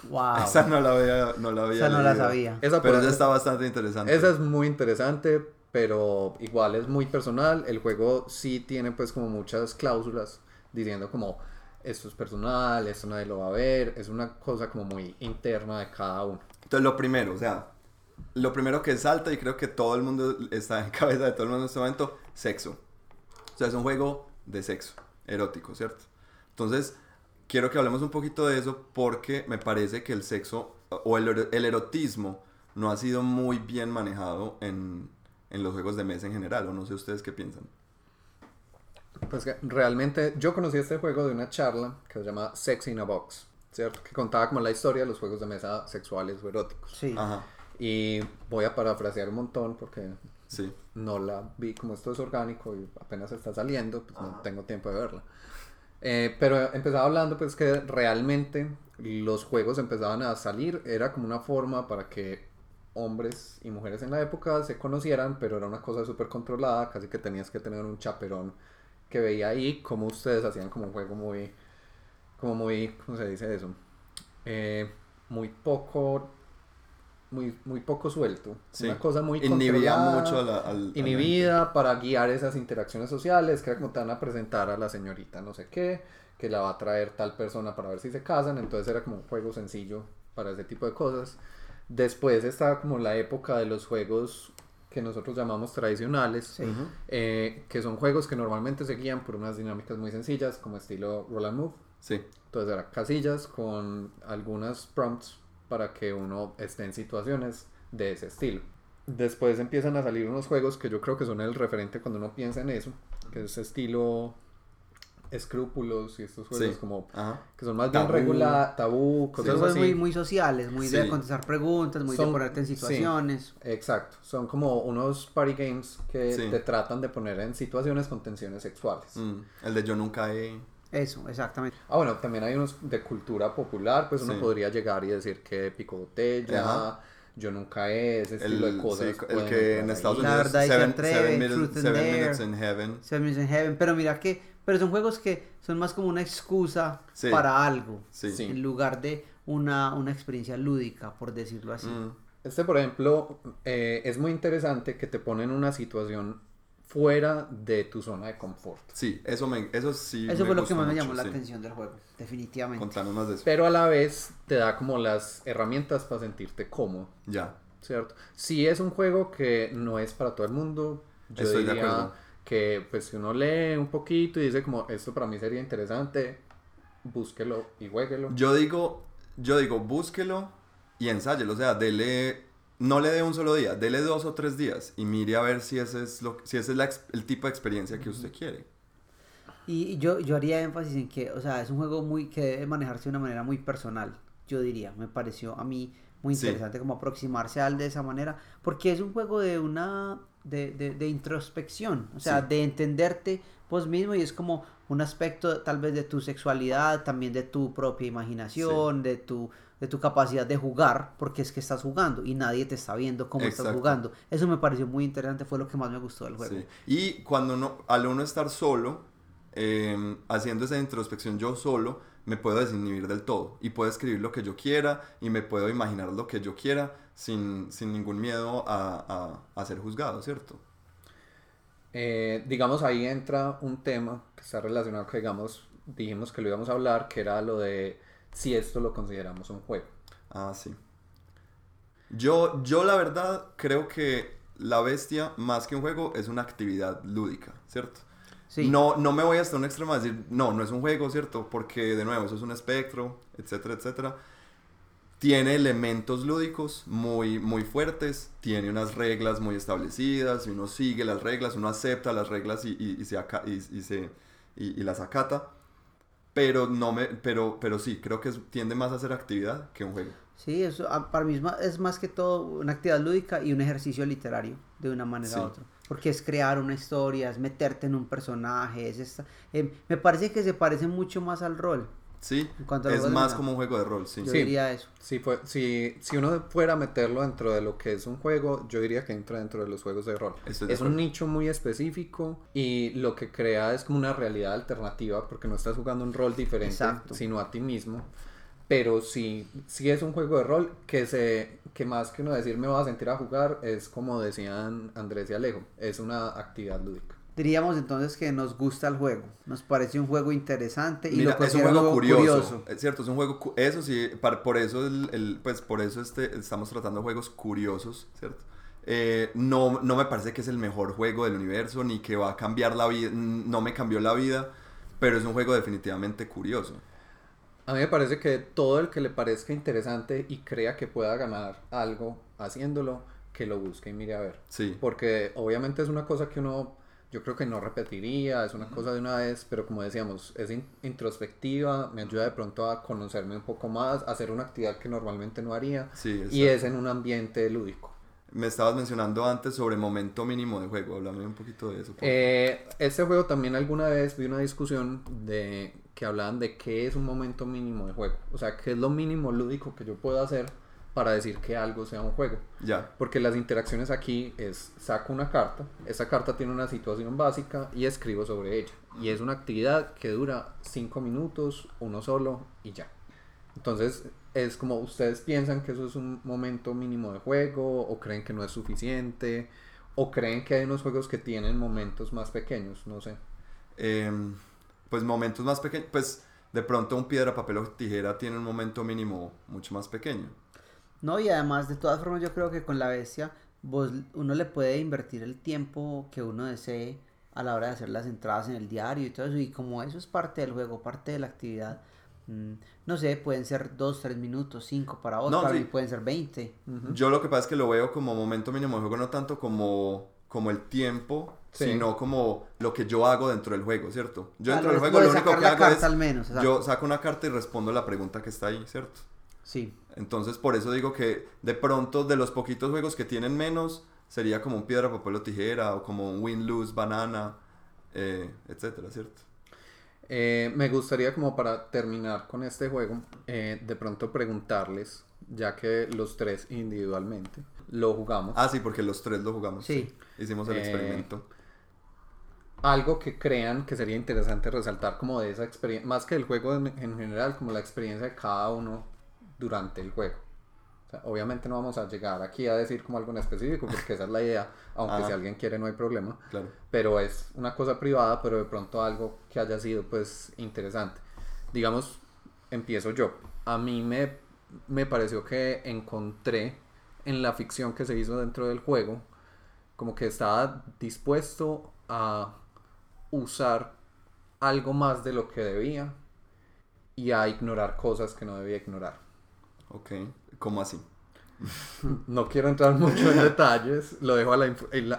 Wow. Esa no la había, no la había Esa no la leído. sabía. Esa Pero esa está bastante interesante. Esa es muy interesante, pero igual es muy personal. El juego sí tiene pues como muchas cláusulas diciendo como esto es personal, esto nadie lo va a ver, es una cosa como muy interna de cada uno. Entonces, lo primero, o sea, lo primero que salta, y creo que todo el mundo está en cabeza de todo el mundo en este momento, sexo. O sea, es un juego de sexo, erótico, ¿cierto? Entonces, quiero que hablemos un poquito de eso porque me parece que el sexo o el, el erotismo no ha sido muy bien manejado en, en los juegos de mesa en general, o no sé ustedes qué piensan. Pues que realmente yo conocí este juego de una charla que se llama Sex in a Box, ¿cierto? Que contaba como la historia de los juegos de mesa sexuales o eróticos. Sí. Ajá, Y voy a parafrasear un montón porque sí. no la vi como esto es orgánico y apenas está saliendo, pues no Ajá. tengo tiempo de verla. Eh, pero empezaba hablando pues que realmente los juegos empezaban a salir, era como una forma para que hombres y mujeres en la época se conocieran, pero era una cosa súper controlada, casi que tenías que tener un chaperón que veía ahí como ustedes hacían como un juego muy, como muy, ¿cómo se dice eso? Eh, muy poco, muy, muy poco suelto, Sí. una cosa muy Inhibía controlada mucho a la, al- inhibida para guiar esas interacciones sociales, que era como te van a presentar a la señorita no sé qué, que la va a traer tal persona para ver si se casan, entonces era como un juego sencillo para ese tipo de cosas. Después está como la época de los juegos que nosotros llamamos tradicionales, Sí. eh, que son juegos que normalmente se guían por unas dinámicas muy sencillas, como estilo roll and move. Sí, Entonces era casillas con algunas prompts para que uno esté en situaciones de ese estilo. Después empiezan a salir unos juegos que yo creo que son el referente cuando uno piensa en eso, que es estilo escrúpulos y estos juegos Sí. como ajá. que son más bien regular, tabú, cosas así. muy, muy sociales, muy de Sí. contestar preguntas, muy de ponerte en sí. situaciones. Exacto, son como unos party games que Sí. te tratan de poner en situaciones con tensiones sexuales. Mm, El de yo nunca he... Eso, exactamente. Ah, bueno, también hay unos de cultura popular, pues uno Sí. podría llegar y decir que pico botella, Ajá. yo nunca he, ese estilo de El, cosas. sí, el que en Estados. La Unidos verdad, se seven, minutes, Truth and seven Dare. minutes in heaven. Seven Minutes in Heaven, pero mira que, pero son juegos que son más como una excusa Sí. para algo, Sí. Sí. en lugar de una, una experiencia lúdica, por decirlo así. Mm, Este, por ejemplo, eh, es muy interesante que te ponen en una situación fuera de tu zona de confort. sí, eso, me, eso sí Eso me fue lo que más me llamó la atención del juego, definitivamente. Contanos más de eso. Pero a la vez te da como las herramientas para sentirte cómodo, Ya, ¿cierto? Si es un juego que no es para todo el mundo, yo Estoy de diría acuerdo. que pues si uno lee un poquito y dice como esto para mí sería interesante, búsquelo y jueguelo. yo digo, yo digo, búsquelo y ensáyelo, o sea, dele, no le dé un solo día, dele dos o tres días y mire a ver si ese es, lo, si ese es la el tipo de experiencia que usted quiere. Y yo, yo haría énfasis en que, o sea, es un juego muy que debe manejarse de una manera muy personal, yo diría. Me pareció a mí muy Sí. interesante como aproximarse al de esa manera, porque es un juego de una, de, de, de introspección, o sea, Sí. de entenderte vos mismo y es como un aspecto tal vez de tu sexualidad, también de tu propia imaginación, de tu de tu capacidad de jugar, porque es que estás jugando y nadie te está viendo cómo estás jugando. Eso me pareció muy interesante, fue lo que más me gustó del juego. Sí. Y cuando uno, al uno estar solo, eh, haciendo esa introspección yo solo, me puedo desinhibir del todo y puedo escribir lo que yo quiera y me puedo imaginar lo que yo quiera sin, sin ningún miedo a, a, a ser juzgado, ¿cierto? Eh, digamos, ahí entra un tema que está relacionado que, digamos, dijimos que lo íbamos a hablar, que era lo de si esto lo consideramos un juego. Ah, sí. Yo, yo la verdad creo que la bestia, más que un juego, es una actividad lúdica, ¿cierto? Sí. No, no me voy hasta un extremo a decir, no, no es un juego, ¿cierto? Porque, de nuevo, eso es un espectro, etcétera, etcétera. Tiene elementos lúdicos muy, muy fuertes, tiene unas reglas muy establecidas, y uno sigue las reglas, uno acepta las reglas y, y- y se, y, y se, y, y las acata. Pero, no me, pero, pero sí, creo que tiende más a ser actividad que un juego. Sí, eso ah, para mí es más, es más que todo una actividad lúdica y un ejercicio literario, de una manera Sí. u otra. Porque es crear una historia, es meterte en un personaje, es esta... eh, me parece que se parece mucho más al rol. Sí, es más como un juego de rol, sí. Yo Sí. diría eso. Si, fue, si, si uno fuera a meterlo dentro de lo que es un juego, yo diría que entra dentro de los juegos de rol. Estoy de Es un nicho muy específico y lo que crea es como una realidad alternativa porque no estás jugando un rol diferente, Exacto. sino a ti mismo. Pero sí, sí es un juego de rol que se que más que uno decir me voy a sentir a jugar es como decían Andrés y Alejo, es una actividad lúdica. Diríamos entonces que nos gusta el juego, nos parece un juego interesante y Mira, lo es un juego curioso, es cierto, es un juego, eso sí, par- por eso, el, el- pues por eso este, estamos tratando juegos curiosos, ¿cierto? Eh, no, no me parece que es el mejor juego del universo, ni que va a cambiar la vida, no me cambió la vida, pero es un juego definitivamente curioso. A mí me parece que todo el que le parezca interesante y crea que pueda ganar algo haciéndolo, que lo busque y mire a ver. Sí, Porque obviamente es una cosa que uno, yo creo que no repetiría, es una cosa de una vez, pero como decíamos, es in- introspectiva, me ayuda de pronto a conocerme un poco más, a hacer una actividad que normalmente no haría, sí, y es en un ambiente lúdico. Me estabas mencionando antes sobre momento mínimo de juego, háblame un poquito de eso. Eh, este juego también alguna vez vi una discusión de que hablaban de qué es un momento mínimo de juego, o sea, qué es lo mínimo lúdico que yo puedo hacer para decir que algo sea un juego. ya, Porque las interacciones aquí es saco una carta, esa carta tiene una situación básica y escribo sobre ella. Y es una actividad que dura 5 minutos, uno solo y ya. Entonces es como ustedes piensan que eso es un momento mínimo de juego o creen que no es suficiente o creen que hay unos juegos que tienen momentos más pequeños, no sé. Em, pues momentos más pequeños, pues de pronto un piedra, papel o tijera tiene un momento mínimo mucho más pequeño. No, y además, de todas formas, yo creo que con la bestia, vos, uno le puede invertir el tiempo que uno desee a la hora de hacer las entradas en el diario y todo eso. Y como eso es parte del juego, parte de la actividad, mm, no sé, pueden ser dos, tres minutos, cinco para otro, No, para sí. mí pueden ser 20. Yo lo que pasa es que lo veo como momento mínimo de juego, no tanto como, como el tiempo, Sí. sino como lo que yo hago dentro del juego, ¿cierto? Yo dentro del de- juego lo único que la hago carta es, al menos, yo saco una carta y respondo la pregunta que está ahí, ¿cierto? Sí. Entonces por eso digo que de pronto de los poquitos juegos que tienen menos, sería como un piedra, papel o tijera, o como un win-lose, banana, eh, etcétera, ¿cierto? Eh, me gustaría como para terminar con este juego, eh, de pronto preguntarles, ya que los tres individualmente lo jugamos. Ah, sí, porque los tres lo jugamos. Sí. Hicimos el Eh, experimento. algo que crean que sería interesante resaltar como de esa experiencia, más que el juego en, en general, como la experiencia de cada uno durante el juego. O sea, obviamente no vamos a llegar aquí a decir como algo en específico, porque esa es la idea, aunque si alguien quiere no hay problema, Claro. pero es una cosa privada, pero de pronto algo que haya sido pues interesante. Digamos, empiezo yo. A mí me, me pareció que encontré en la ficción que se hizo dentro del juego, como que estaba dispuesto a usar algo más de lo que debía y a ignorar cosas que no debía ignorar. Ok. ¿Cómo así? No quiero entrar mucho en detalles, lo dejo a la,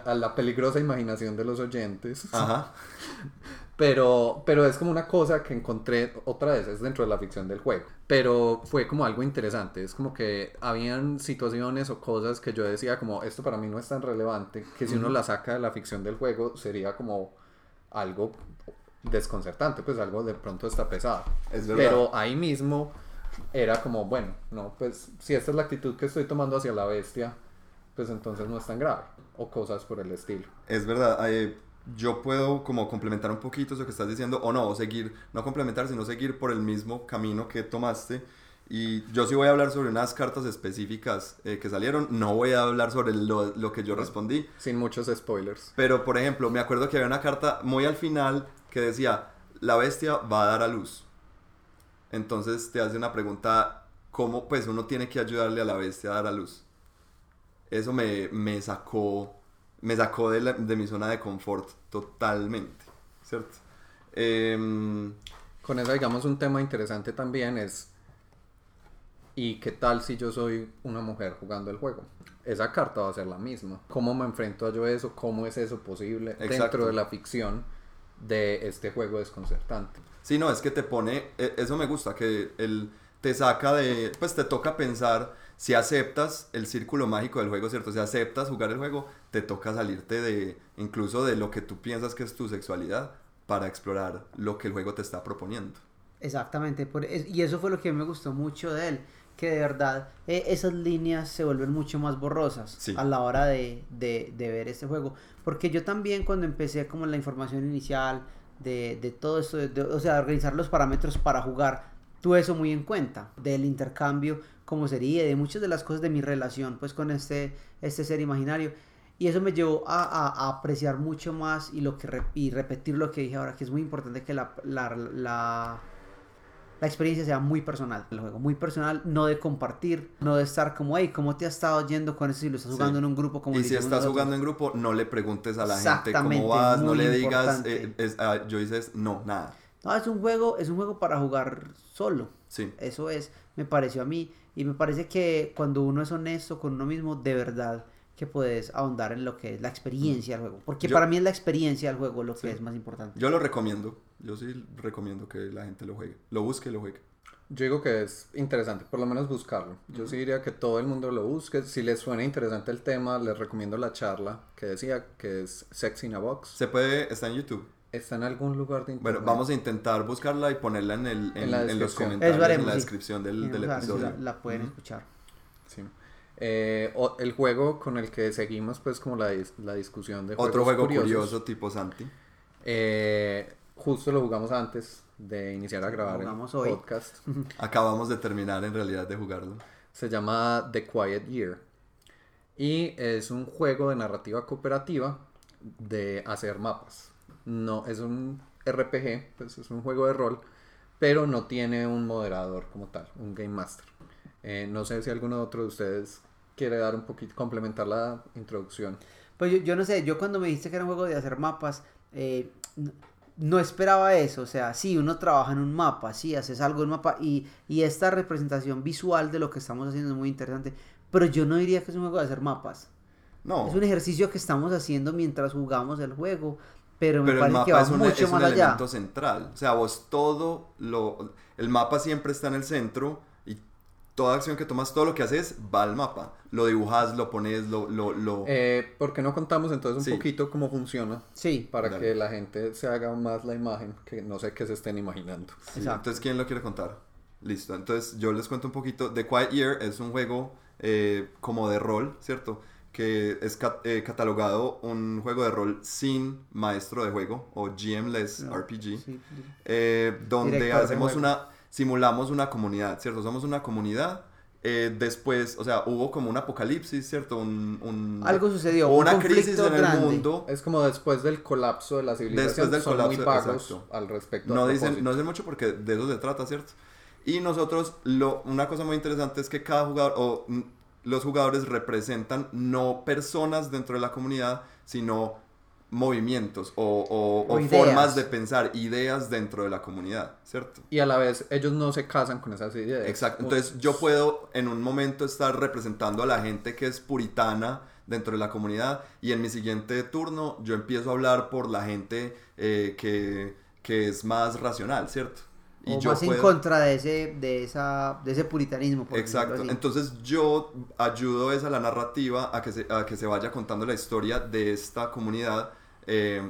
a la peligrosa imaginación de los oyentes. Ajá. Pero, pero es como una cosa que encontré otra vez, es dentro de la ficción del juego. Pero fue como algo interesante, es como que habían situaciones o cosas que yo decía como esto para mí no es tan relevante, que si uno la saca de la ficción del juego sería como algo desconcertante, pues algo de pronto está pesado. Es verdad. Pero ahí mismo era como, bueno, no, pues si esta es la actitud que estoy tomando hacia la bestia, pues entonces no es tan grave. O cosas por el estilo. Es verdad, eh, yo puedo como complementar un poquito eso que estás diciendo, o no, o seguir, no complementar, sino seguir por el mismo camino que tomaste. Y yo sí voy a hablar sobre unas cartas específicas eh, que salieron, no voy a hablar sobre lo, lo que yo respondí, Sin muchos spoilers. pero por ejemplo, me acuerdo que había una carta muy al final que decía, la bestia va a dar a luz. Entonces te hace una pregunta, ¿cómo pues uno tiene que ayudarle a la bestia a dar a luz? Eso me, me sacó me sacó de, la- de mi zona de confort totalmente, ¿cierto? Em, Con eso, digamos, un tema interesante también es. ¿Y qué tal si yo soy una mujer jugando el juego? Esa carta va a ser la misma. ¿Cómo me enfrento a yo eso? ¿Cómo es eso posible Exacto. dentro de la ficción de este juego desconcertante? Sí, no, es que te pone, e- eso me gusta, que él te saca de, pues te toca pensar, si aceptas el círculo mágico del juego, ¿cierto? Si aceptas jugar el juego, te toca salirte de, incluso de lo que tú piensas que es tu sexualidad, para explorar lo que el juego te está proponiendo. Exactamente, por y eso fue lo que me gustó mucho de él, que de verdad eh, esas líneas se vuelven mucho más borrosas Sí. a la hora de, de- de ver este juego. Porque yo también cuando empecé como la información inicial de, de todo esto, de- o sea, organizar los parámetros para jugar, tuve eso muy en cuenta, del intercambio, cómo sería, de muchas de las cosas de mi relación pues con este, este ser imaginario. Y eso me llevó a, a- apreciar mucho más y, lo que y repetir lo que dije ahora, que es muy importante que la, la, la experiencia sea muy personal, el juego, muy personal, no de compartir, no de estar como, hey, ¿cómo te ha estado yendo con eso si lo estás Sí. jugando en un grupo como y si estás jugando en grupo, no le preguntes a la gente cómo vas, no le digas, eh, es- ah, yo dices, no, nada. No, es un juego, es un juego para jugar solo. Sí, Eso es, me pareció a mí. Y me parece que cuando uno es honesto con uno mismo, de verdad que puedes ahondar en lo que es la experiencia del juego. Porque Yo- para mí es la experiencia del juego lo que Sí. es más importante. yo lo recomiendo, yo sí recomiendo que la gente lo juegue, lo busque y lo juegue. Yo digo que es interesante, por lo menos buscarlo. Yo sí diría que todo el mundo lo busque. Si les suena interesante el tema, les recomiendo la charla que decía que es Sex in a Box. Se puede, está en YouTube. Está en algún lugar de internet. Bueno, vamos a intentar buscarla y ponerla en, el, en, En la en los comentarios, haremos, en la sí. descripción del, del si episodio. la, la pueden escuchar. Sí. Eh, o- el juego con el que seguimos, pues, como la, la discusión de Otro juegos juego curiosos, curioso tipo Santi. eh, justo lo jugamos antes de iniciar a grabar el hoy. podcast. Acabamos de terminar en realidad de jugarlo. Se llama The Quiet Year. Y es un juego de narrativa cooperativa de hacer mapas. No, es un RPG, pues es un juego de rol, pero no tiene un moderador como tal, un Game Master. Eh, no sé si alguno otro de ustedes quiere dar un poquito, complementar la introducción. Pues yo, yo no sé, yo cuando me dijiste que era un juego de hacer mapas, eh, no esperaba eso. O sea, sí, uno trabaja en un mapa, sí, haces algo en un mapa y, y esta representación visual de lo que estamos haciendo es muy interesante. Pero yo no diría que es un juego de hacer mapas. No, Es un ejercicio que estamos haciendo mientras jugamos el juego, pero me pero el parece que va es un, mucho es un más allá. elemento central. O sea, vos todo lo... El mapa siempre está en el centro toda acción que tomas, todo lo que haces va al mapa. Lo dibujas, lo pones, lo... lo, lo... Eh, ¿Por qué no contamos entonces un Sí. poquito cómo funciona? Sí, Para Dale. que la gente se haga más la imagen, que no sé qué se estén imaginando. Sí, exacto. Entonces, ¿quién lo quiere contar? Listo. Entonces, yo les cuento un poquito. The Quiet Year es un juego eh, como de rol, ¿cierto? Que es ca- eh, catalogado un juego de rol sin maestro de juego o GM-less No, RPG. sí. eh, donde Director hacemos juego. una, simulamos una comunidad, ¿cierto? Somos una comunidad. eh, después, o sea, hubo como un apocalipsis, ¿cierto? Un, un- Algo sucedió, hubo un una crisis en el grande. mundo. Es como después del colapso de la civilización. Después del son muy colapso, vagos exacto. al respecto. No dicen, no dicen mucho porque de eso se trata, ¿cierto? Y nosotros, lo, una cosa muy interesante es que cada jugador, o mm, los jugadores representan no personas dentro de la comunidad, sino movimientos o, o- O o formas de pensar, ideas dentro de la comunidad, ¿cierto? Y a la vez ellos no se casan con esas ideas. Exacto. Entonces yo puedo en un momento estar representando a la gente que es puritana dentro de la comunidad y en mi siguiente turno yo empiezo a hablar por la gente eh, que, que es más racional, ¿cierto? o más en contra de ese, de esa, de ese puritanismo. por Exacto. Entonces yo ayudo esa la narrativa a que se, a que se vaya contando la historia de esta comunidad eh,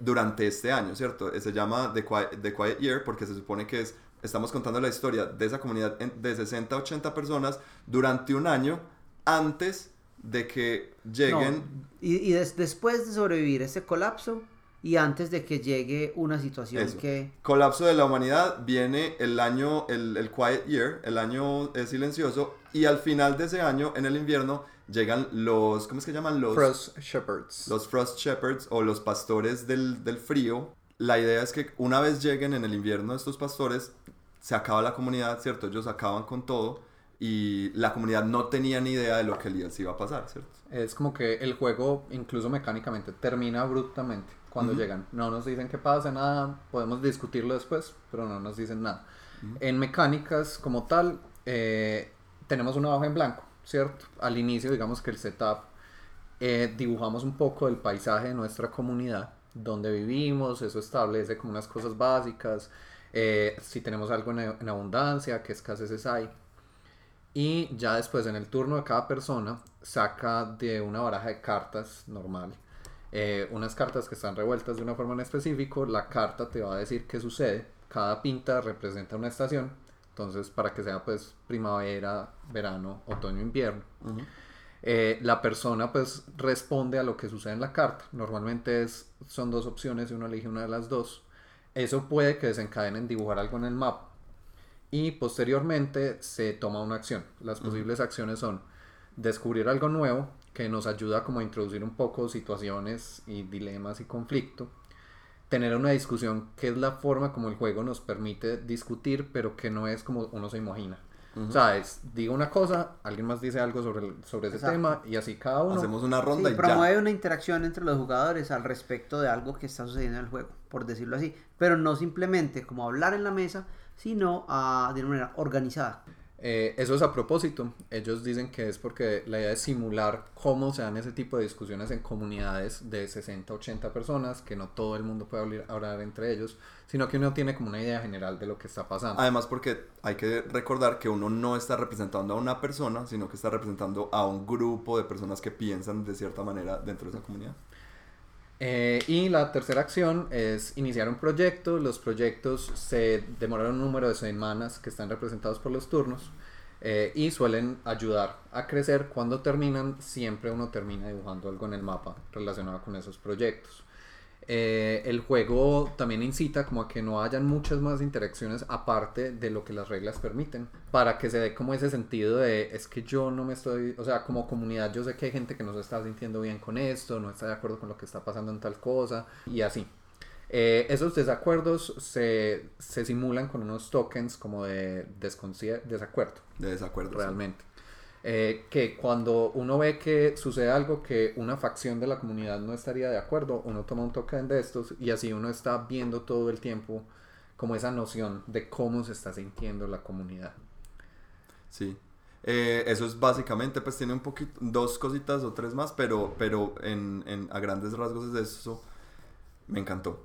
durante este año, ¿cierto? Eh, Se llama The Quiet, The Quiet Year porque se supone que es, estamos contando la historia de esa comunidad de 60 a 80 personas durante un año antes de que lleguen... No, y y des- después de sobrevivir ese colapso y antes de que llegue una situación Eso. que... Colapso de la humanidad, viene el año, el, el Quiet Year, el año eh, silencioso, y al final de ese año, en el invierno, llegan los, ¿cómo es que llaman? Los Frost Shepherds. los Frost Shepherds o los pastores del, del frío. La idea es que una vez lleguen en el invierno estos pastores, se acaba la comunidad, ¿cierto? Ellos acaban con todo y la comunidad no tenía ni idea de lo que les iba a pasar, ¿cierto? Es como que el juego, incluso mecánicamente, termina abruptamente cuando llegan. No nos dicen qué pasa, nada, podemos discutirlo después, pero no nos dicen nada. En mecánicas como tal, eh, tenemos una hoja en blanco, ¿cierto? Al inicio, digamos que el setup, eh, dibujamos un poco del paisaje de nuestra comunidad, donde vivimos, eso establece como unas cosas básicas, eh, si tenemos algo en, en abundancia, qué escaseces hay. Y ya después en el turno de cada persona saca de una baraja de cartas normal eh, unas cartas que están revueltas de una forma en específico. La carta te va a decir qué sucede. Cada pinta representa una estación. Entonces para que sea pues primavera, verano, otoño, invierno. Eh, la persona pues responde a lo que sucede en la carta. Normalmente es, son dos opciones y uno elige una de las dos. Eso puede que desencadene en dibujar algo en el mapa. Y posteriormente se toma una acción. Las posibles acciones son descubrir algo nuevo que nos ayuda como a introducir un poco situaciones y dilemas y conflicto. Tener una discusión que es la forma como el juego nos permite discutir, pero que no es como uno se imagina. O sea, es, digo una cosa, alguien más dice algo sobre, el- sobre ese Exacto. tema y así cada uno. Hacemos una Sí, ronda y promueve ya. una interacción entre los jugadores al respecto de algo que está sucediendo en el juego, por decirlo así. Pero no simplemente como hablar en la mesa, sino ah, de una manera organizada. Eh, eso es a propósito. Ellos dicen que es porque la idea es simular cómo se dan ese tipo de discusiones en comunidades de 60, 80 personas, que no todo el mundo puede hablar, hablar entre ellos, sino que uno tiene como una idea general de lo que está pasando. Además porque hay que recordar que uno no está representando a una persona, sino que está representando a un grupo de personas que piensan de cierta manera dentro de esa comunidad. Eh, y la tercera acción es iniciar un proyecto. Los proyectos se demoran un número de semanas que están representados por los turnos eh, y suelen ayudar a crecer. Cuando terminan, siempre uno termina dibujando algo en el mapa relacionado con esos proyectos. Eh, el juego también incita como a que no hayan muchas más interacciones aparte de lo que las reglas permiten para que se dé como ese sentido de es que yo no me estoy, o sea, como comunidad yo sé que hay gente que no se está sintiendo bien con esto, no está de acuerdo con lo que está pasando en tal cosa y así. Eh, esos desacuerdos se, se simulan con unos tokens como de desacuerdo De desacuerdo. sí. Eh, que cuando uno ve que sucede algo que una facción de la comunidad no estaría de acuerdo, uno toma un token de estos y así uno está viendo todo el tiempo como esa noción de cómo se está sintiendo la comunidad. Sí. Eh, eso es básicamente, pues tiene un poquito, dos cositas o tres más, pero, pero a grandes rasgos es eso. Me encantó.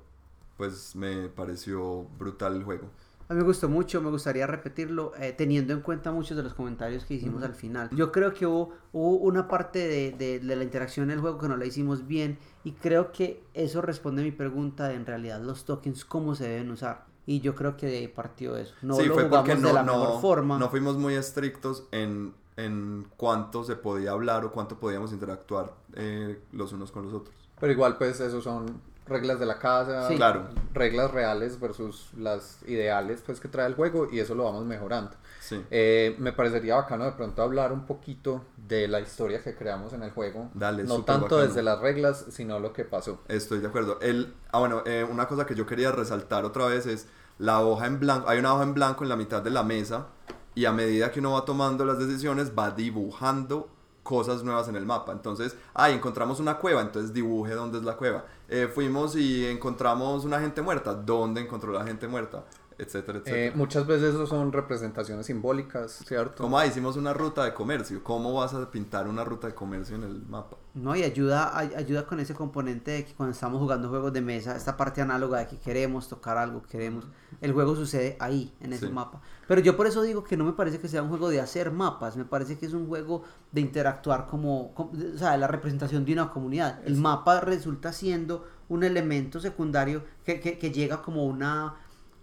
Pues me pareció brutal el juego. A mí me gustó mucho, me gustaría repetirlo, eh, teniendo en cuenta muchos de los comentarios que hicimos al final. Yo creo que hubo, hubo una parte de, de- de la interacción en el juego que no la hicimos bien y creo que eso responde a mi pregunta de en realidad los tokens, cómo se deben usar. Y yo creo que de ahí partió eso. No sí, lo fue jugamos porque no, de la no- mejor forma. no fuimos muy estrictos en, en cuánto se podía hablar o cuánto podíamos interactuar eh, los unos con los otros. Pero igual pues esos son reglas de la casa, Sí. Claro. reglas reales versus las ideales pues que trae el juego y eso lo vamos mejorando. Sí. Eh, me parecería bacano de pronto hablar un poquito de la historia que creamos en el juego. Dale, no tanto bacano. desde las reglas, sino lo que pasó. Estoy de acuerdo. El, ah, bueno, eh, una cosa que yo quería resaltar otra vez es la hoja en blanco. Hay una hoja en blanco en la mitad de la mesa y a medida que uno va tomando las decisiones va dibujando cosas nuevas en el mapa. Entonces, ay, encontramos una cueva, entonces dibuje dónde es la cueva. Eh, fuimos y encontramos una gente muerta, dónde encontró la gente muerta, etcétera, Eh, etcétera. muchas veces eso son representaciones simbólicas, ¿cierto? Como ah, hicimos una ruta de comercio, ¿cómo vas a pintar una ruta de comercio en el mapa? No, y ayuda, ay- ayuda con ese componente de que cuando estamos jugando juegos de mesa, esta parte análoga de que queremos tocar algo, queremos, el juego sucede ahí, en ese Sí. mapa. Pero yo por eso digo que no me parece que sea un juego de hacer mapas, me parece que es un juego de interactuar como, com- o sea, la representación de una comunidad. El mapa resulta siendo un elemento secundario que, que, que llega como una,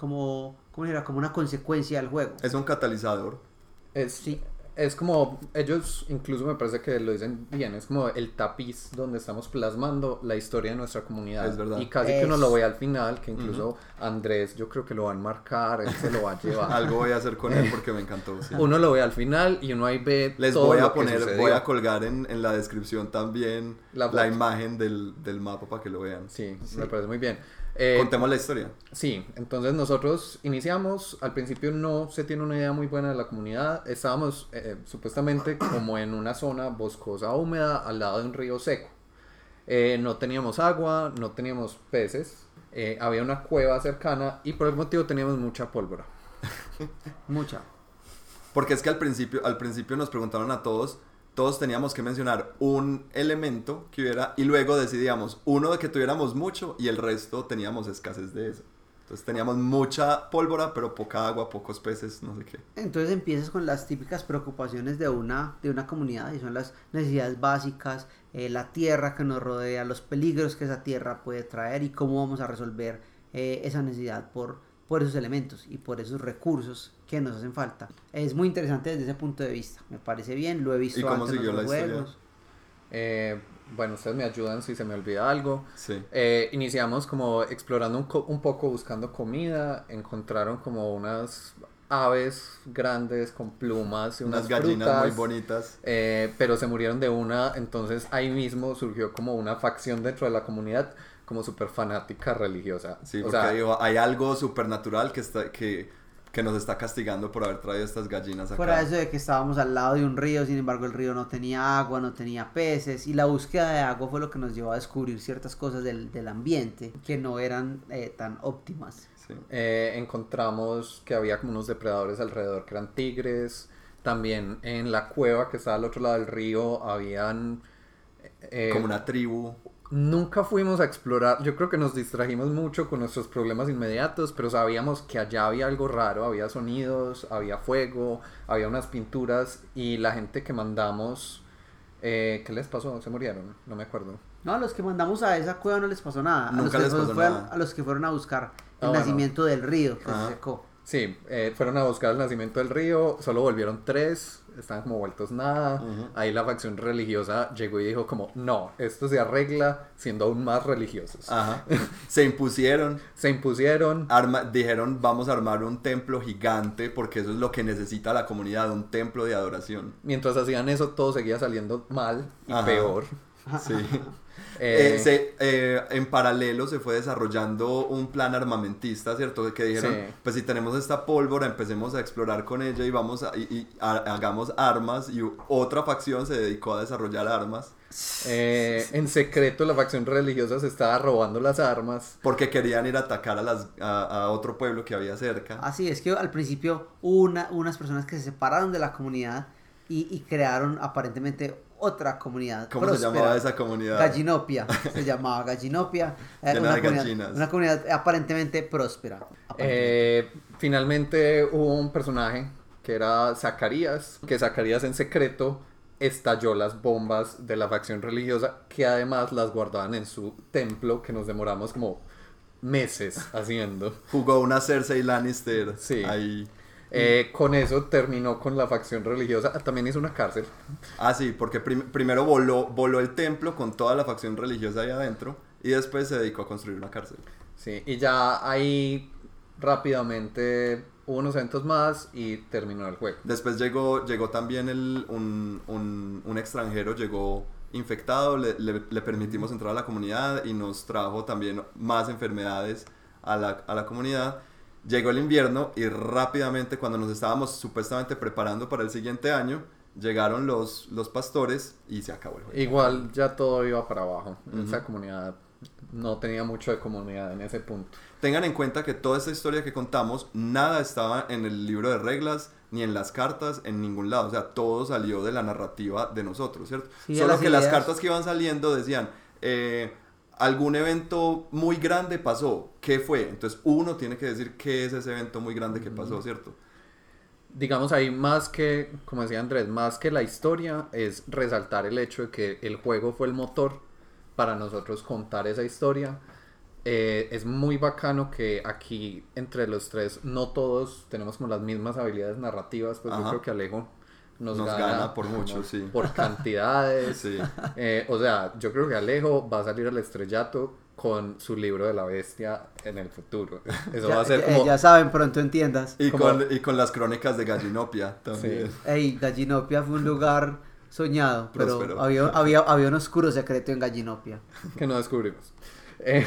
como, ¿cómo dirá? Como una consecuencia del juego. Es un catalizador. Es, Sí. es como, ellos incluso me parece que lo dicen bien, es como el tapiz donde estamos plasmando la historia de nuestra comunidad. Es verdad. Y casi que uno lo ve al final, que incluso Andrés yo creo que lo va a enmarcar, él se lo va a llevar. Algo voy a hacer con él porque me encantó. sí. Uno lo ve al final y uno ahí ve Les todo voy a poner, voy a colgar en, en la descripción también La imagen del, del mapa para que lo vean. Sí, me parece muy bien. Eh, Contemos la historia. Sí, entonces nosotros iniciamos, al principio no se tiene una idea muy buena de la comunidad, estábamos eh, supuestamente como en una zona boscosa húmeda al lado de un río seco. Eh, no teníamos agua, no teníamos peces, eh, había una cueva cercana y por el motivo teníamos mucha pólvora. Mucha. Porque es que al principio, al principio nos preguntaron a todos, todos teníamos que mencionar un elemento que hubiera y luego decidíamos uno de que tuviéramos mucho y el resto teníamos escasez de eso. Entonces teníamos mucha pólvora, pero poca agua, pocos peces, no sé qué. Entonces empiezas con las típicas preocupaciones de una, de una comunidad y son las necesidades básicas, eh, la tierra que nos rodea, los peligros que esa tierra puede traer y cómo vamos a resolver eh, esa necesidad por, por esos elementos y por esos recursos que nos hacen falta. Es muy interesante desde ese punto de vista, me parece bien, lo he visto ¿Y cómo antes en siguió la otros historia? juegos. Eh, bueno, ustedes me ayudan si se me olvida algo. Sí. Eh, iniciamos como explorando un, co- un poco, buscando comida. Encontraron como unas aves grandes con plumas y unas, Unas gallinas frutas, muy bonitas. eh, pero se murieron de una. Entonces ahí mismo surgió como una facción dentro de la comunidad, como súper fanática religiosa. Sí, o porque sea, digo, hay algo supernatural que, está, que, que nos está castigando por haber traído estas gallinas acá. Fuera eso de que estábamos al lado de un río, sin embargo el río no tenía agua, no tenía peces y la búsqueda de agua fue lo que nos llevó a descubrir ciertas cosas del, del ambiente que no eran eh, tan óptimas. Sí. eh, encontramos que había como unos depredadores alrededor que eran tigres. También en la cueva que estaba al otro lado del río habían... eh, Como una tribu. Nunca fuimos a explorar, yo creo que nos distrajimos mucho con nuestros problemas inmediatos, pero sabíamos que allá había algo raro, había sonidos, había fuego, había unas pinturas y la gente que mandamos, eh, ¿qué les pasó? ¿Se murieron? No me acuerdo. No, a los que mandamos a esa cueva no les pasó nada. A, los Nunca que, les pasó fueron- nada. a los que fueron a buscar el Ah, bueno. nacimiento del río que Ajá. se secó. Sí, eh, fueron a buscar el nacimiento del río, solo volvieron tres, estaban como vueltos nada. Ahí la facción religiosa llegó y dijo como, no, esto se arregla siendo aún más religiosos. Ajá. Se impusieron. Se impusieron, Arma, dijeron vamos a armar un templo gigante porque eso es lo que necesita la comunidad, un templo de adoración. mientras hacían eso todo seguía saliendo mal y Ajá. peor. Sí. Eh, Eh, se- eh, en paralelo se fue desarrollando un plan armamentista, ¿cierto? Que dijeron, Sí. pues si tenemos esta pólvora, empecemos a explorar con ella y vamos a, y, y ha- hagamos armas y otra facción se dedicó a desarrollar armas eh, en secreto la facción religiosa se estaba robando las armas. porque querían ir a atacar a, las, a, a otro pueblo que había cerca. Así es que al principio una, unas personas que se separaron de la comunidad y, y crearon aparentemente otra comunidad. ¿Cómo se próspera. llamaba esa comunidad? Gallinopia, se llamaba Gallinopia. Era Llena una, de comunidad, gallinas. una comunidad aparentemente próspera. aparentemente. Eh, finalmente hubo un personaje que era Zacarías, que Zacarías en secreto estalló las bombas de la facción religiosa que además las guardaban en su templo que nos demoramos como meses haciendo. Jugó una Cersei Lannister Sí. ahí. Eh, con eso terminó con la facción religiosa. Ah, También hizo una cárcel. Ah, sí, porque prim- primero voló, voló el templo con toda la facción religiosa ahí adentro y después se dedicó a construir una cárcel. Sí, y ya ahí rápidamente hubo unos eventos más y terminó el juego. Después llegó, llegó también el, un, un- un extranjero, llegó infectado, le, le- le permitimos entrar a la comunidad y nos trajo también más enfermedades a la, a la comunidad. Llegó el invierno y rápidamente cuando nos estábamos supuestamente preparando para el siguiente año, llegaron los, los pastores y se acabó el juego. Igual ya todo iba para abajo. Ujú. Esa comunidad no tenía mucho de comunidad en ese punto. Tengan en cuenta que toda esta historia que contamos, nada estaba en el libro de reglas, ni en las cartas, en ningún lado. O sea, todo salió de la narrativa de nosotros, ¿cierto? Sí, Solo las que las cartas que iban saliendo decían, eh, algún evento muy grande pasó, ¿qué fue? Entonces uno tiene que decir qué es ese evento muy grande que pasó, ¿cierto? Digamos ahí más que, como decía Andrés, más que la historia es resaltar el hecho de que el juego fue el motor para nosotros contar esa historia. Eh, es muy bacano que aquí entre los tres no todos tenemos como las mismas habilidades narrativas, pues yo creo que Alejo nos, Nos gana, gana por mucho, como sí. Por cantidades. Sí. Eh, o sea, yo creo que Alejo va a salir al estrellato con su libro de la bestia en el futuro. Eso Ya, va a ser ya- como... ya saben, pronto en tiendas. Y, Como- con, y con las crónicas de Gallinopia también. Sí. Ey, Gallinopia fue un lugar soñado, pero había, había, había un oscuro secreto en Gallinopia. que no descubrimos. Eh,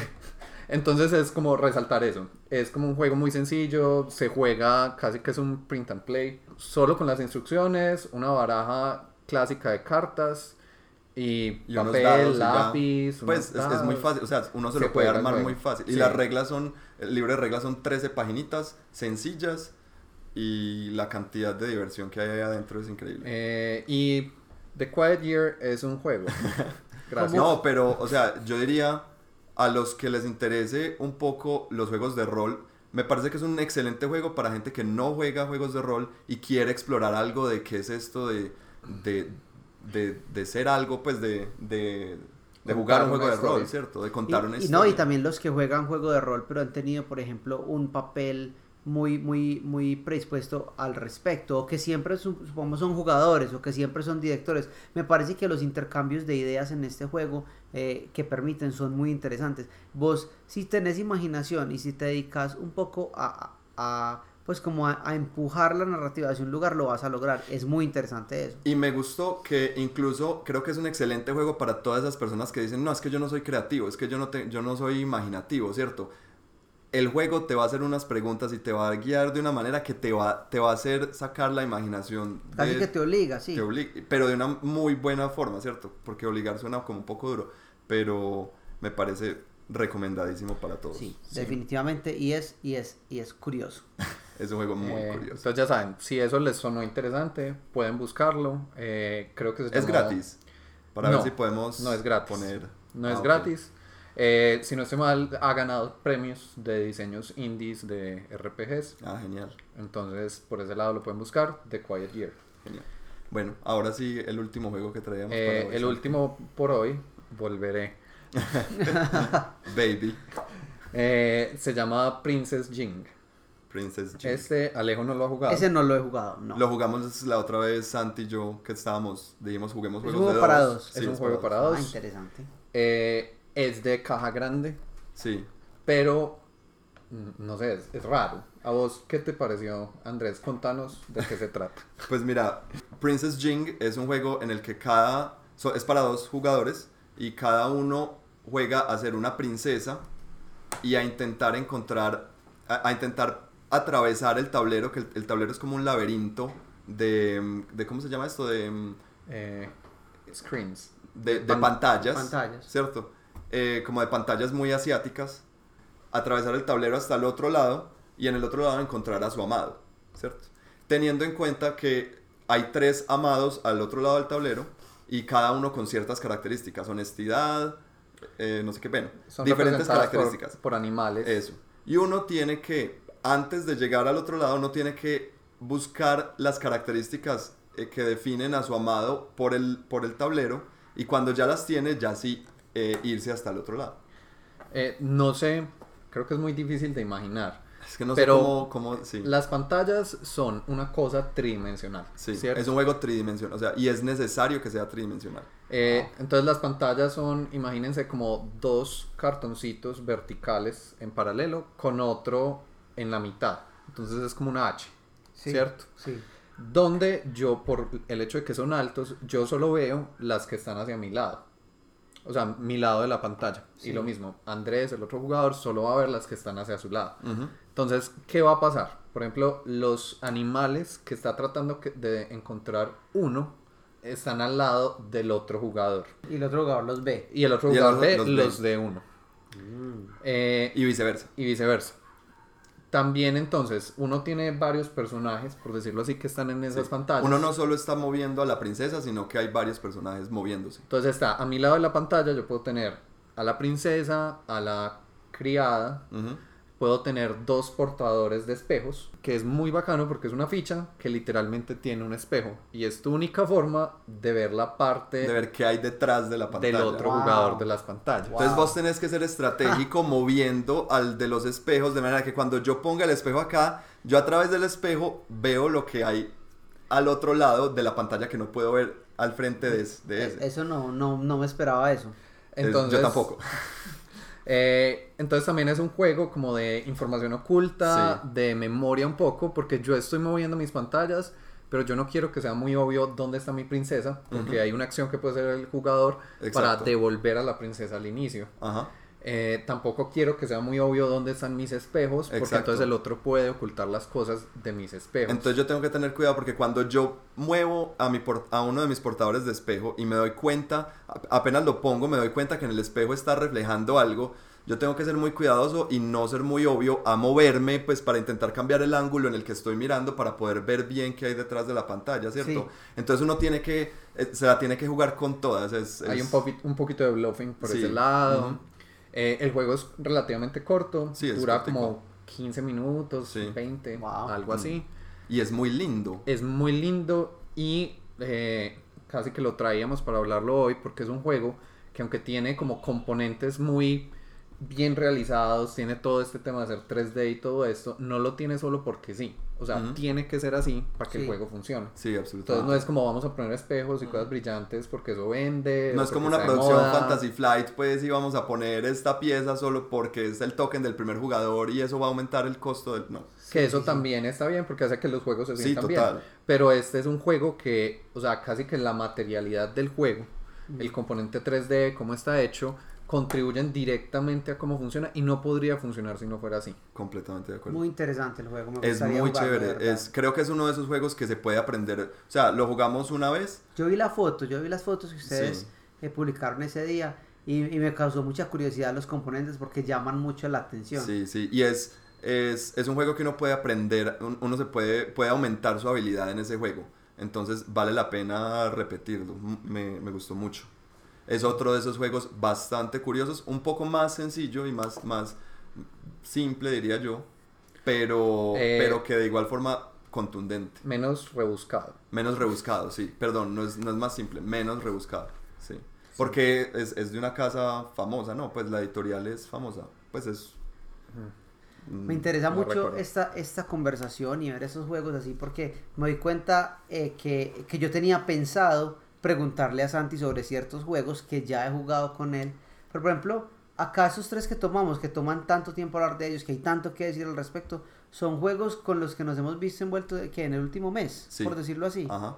entonces es como resaltar eso. Es como un juego muy sencillo, se juega casi que es un print and play, solo con las instrucciones, una baraja clásica de cartas y, Y papel, dados lápiz. Pues es, es muy fácil, o sea, uno se, Se lo puede armar muy fácil. Y Sí. las reglas son, el libro de reglas son 13 paginitas, sencillas, y la cantidad de diversión que hay ahí adentro es increíble. Eh, y The Quiet Year es un juego. Gracias. No, pero, o sea, yo diría a los que les interese un poco los juegos de rol, me parece que es un excelente juego para gente que no juega juegos de rol y quiere explorar algo de qué es esto de, de, de, de ser algo, pues de, de, de jugar un juego de rol. ¿cierto? De Y, contar una y historia. no, y también los que juegan juego de rol, pero han tenido, por ejemplo, un papel muy, muy, muy predispuesto al respecto, o que siempre, su- supongamos, son jugadores, o que siempre son directores. Me parece que los intercambios de ideas en este juego eh, que permiten son muy interesantes. Vos, si tenés imaginación y si te dedicas un poco a, a- a, pues como a, a empujar la narrativa hacia un lugar, lo vas a lograr. Es muy interesante eso. Y me gustó que incluso creo que es un excelente juego para todas esas personas que dicen, no, es que yo no soy creativo, es que yo no, te, yo no soy imaginativo, ¿cierto? El juego te va a hacer unas preguntas y te va a guiar de una manera que te va, te va a hacer sacar la imaginación. Casi de- que te obliga, sí. te obli- pero de una muy buena forma, ¿cierto? Porque obligar suena como un poco duro, pero me parece recomendadísimo para todos. Sí, definitivamente, y es, y es, y es curioso. Es un juego muy Eh, curioso. Entonces ya saben, si eso les sonó interesante, pueden buscarlo. Eh, creo que se Es llamó- gratis. Para No, ver si podemos no es gratis. poner... No Ah, es gratis. Eh, si no estoy mal, ha ganado premios de diseños indies de RPGs. Ah, genial. Entonces, por ese lado lo pueden buscar, The Quiet Year. Genial. Bueno, ahora sí, el último juego que traíamos Eh, para hoy, el último por hoy, volveré. Baby, Eh, se llama Princess Jing. Princess Jing. Este Alejo no lo ha jugado. Ese no lo he jugado, no. Lo jugamos la otra vez, Santi y yo, que estábamos, dijimos juguemos Es juegos un de juego para dos. dos. Es Sí, un juego para Ah, dos. interesante. Eh, es de caja grande, Sí, pero no sé, es, es raro. ¿A vos qué te pareció, Andrés? Contanos de qué se trata. pues mira, Princess Jing es un juego en el que cada, so- es para dos jugadores y cada uno juega a ser una princesa y a intentar encontrar, a, a intentar atravesar el tablero, que el, el tablero es como un laberinto de, de ¿cómo se llama esto? De... mm, Eh, screens. de, de Pan- pantallas, pantallas. ¿cierto? Eh, como de pantallas muy asiáticas, atravesar el tablero hasta el otro lado y en el otro lado encontrar a su amado, ¿cierto? Teniendo en cuenta que hay tres amados al otro lado del tablero y cada uno con ciertas características, honestidad, eh, no sé qué, bueno, Son diferentes representadas por- características. Por, animales. Eso. Y uno tiene que, antes de llegar al otro lado, uno tiene que buscar las características eh, que definen a su amado por el, por el tablero y cuando ya las tiene, ya sí eh, irse hasta el otro lado. Eh, no sé, creo que es muy difícil de imaginar. Es que no Pero sé cómo, cómo sí. Las pantallas son una cosa tridimensional. Sí, ¿cierto? es un juego tridimensional, o sea, y es necesario que sea tridimensional. Eh, Entonces las pantallas son, imagínense como dos cartoncitos verticales en paralelo con otro en la mitad. Entonces es como una H, Sí, ¿cierto? Sí. Donde yo, por el hecho de que son altos, yo solo veo las que están hacia mi lado. O sea, mi lado de la pantalla. Sí. Y lo mismo, Andrés, el otro jugador, solo va a ver las que están hacia su lado. Entonces, ¿qué va a pasar? Por ejemplo, los animales que está tratando que- de encontrar uno están al lado del otro jugador. Y el otro jugador los ve. Y el otro el jugador otro ve los los, ve. de uno. Eh, Y viceversa. y viceversa. También entonces, uno tiene varios personajes, por decirlo así, que están en esas Sí. pantallas. Uno no solo está moviendo a la princesa, sino que hay varios personajes moviéndose. Entonces está a mi lado de la pantalla, yo puedo tener a la princesa, a la criada. Puedo tener dos portadores de espejos, que es muy bacano porque es una ficha que literalmente tiene un espejo y es tu única forma de ver la parte De ver qué hay detrás de la pantalla. del otro Wow. jugador de las pantallas. Wow. Entonces vos tenés que ser estratégico moviendo al de los espejos de manera que cuando yo ponga el espejo acá, yo a través del espejo veo lo que hay al otro lado de la pantalla que no puedo ver al frente de, de ese. Eh, Eso no, no, no me esperaba eso. Es- Entonces, yo tampoco. Eh, entonces también es un juego como de información oculta, de memoria un poco, porque yo estoy moviendo mis pantallas, pero yo no quiero que sea muy obvio dónde está mi princesa, porque hay una acción que puede hacer el jugador para Exacto. devolver a la princesa al inicio. Ajá. Eh, tampoco quiero que sea muy obvio dónde están mis espejos, porque Exacto. entonces el otro puede ocultar las cosas de mis espejos. Entonces yo tengo que tener cuidado porque cuando yo muevo a, mi a uno de mis portadores de espejo y me doy cuenta, apenas lo pongo, me doy cuenta que en el espejo está reflejando algo, yo tengo que ser muy cuidadoso y no ser muy obvio a moverme pues para intentar cambiar el ángulo en el que estoy mirando para poder ver bien qué hay detrás de la pantalla, ¿cierto? Sí. Entonces uno tiene que, eh, se la tiene que jugar con todas. es- Hay un, un poquito de bluffing por Sí. ese lado. Ujú. Eh, el juego es relativamente corto, Sí, es dura como 15 minutos, Sí. 20, Wow. algo así. Y es muy lindo. Es muy lindo y eh, casi que lo traíamos para hablarlo hoy porque es un juego que aunque tiene como componentes muy bien realizados, tiene todo este tema de hacer 3D y todo esto, no lo tiene solo porque sí. O sea, tiene que ser así para que el juego funcione. Sí, Entonces absolutamente. no es como vamos a poner espejos y cosas brillantes porque eso vende. No es como una producción moda. Fantasy Flight, pues y vamos a poner esta pieza solo porque es el token del primer jugador y eso va a aumentar el costo del... No. Que Sí, eso sí, también está bien porque hace que los juegos se sientan bien. total. Pero este es un juego que, o sea, casi que la materialidad del juego, el componente 3D, cómo está hecho, contribuyen directamente a cómo funciona y no podría funcionar si no fuera así. Completamente de acuerdo. Muy interesante el juego. Me es muy jugarlo, de chévere. Es, creo que es uno de esos juegos que se puede aprender. O sea, lo jugamos una vez. Yo vi la foto, yo vi las fotos que ustedes Sí. eh, publicaron ese día y, y me causó mucha curiosidad los componentes porque llaman mucho la atención. Sí, sí. Y es, es, es un juego que uno puede aprender. un- Uno se puede, puede aumentar su habilidad en ese juego. Entonces vale la pena repetirlo. Me, me gustó mucho. Es otro de esos juegos bastante curiosos. Un poco más sencillo y más, más simple, diría yo. Pero, Eh, pero que de igual forma contundente. Menos rebuscado. Menos rebuscado, sí. Perdón, no es, no es más simple, menos rebuscado, sí. Porque es, es de una casa famosa, ¿no? Pues la editorial es famosa. Pues es... mm, Me interesa No mucho esta, esta conversación y ver esos juegos así porque me doy cuenta eh, que, que yo tenía pensado preguntarle a Santi sobre ciertos juegos que ya he jugado con él. Pero por ejemplo, acá esos tres que tomamos, que toman tanto tiempo hablar de ellos, que hay tanto que decir al respecto, son juegos con los que nos hemos visto envueltos que en el último mes, Sí. por decirlo así. Ajá.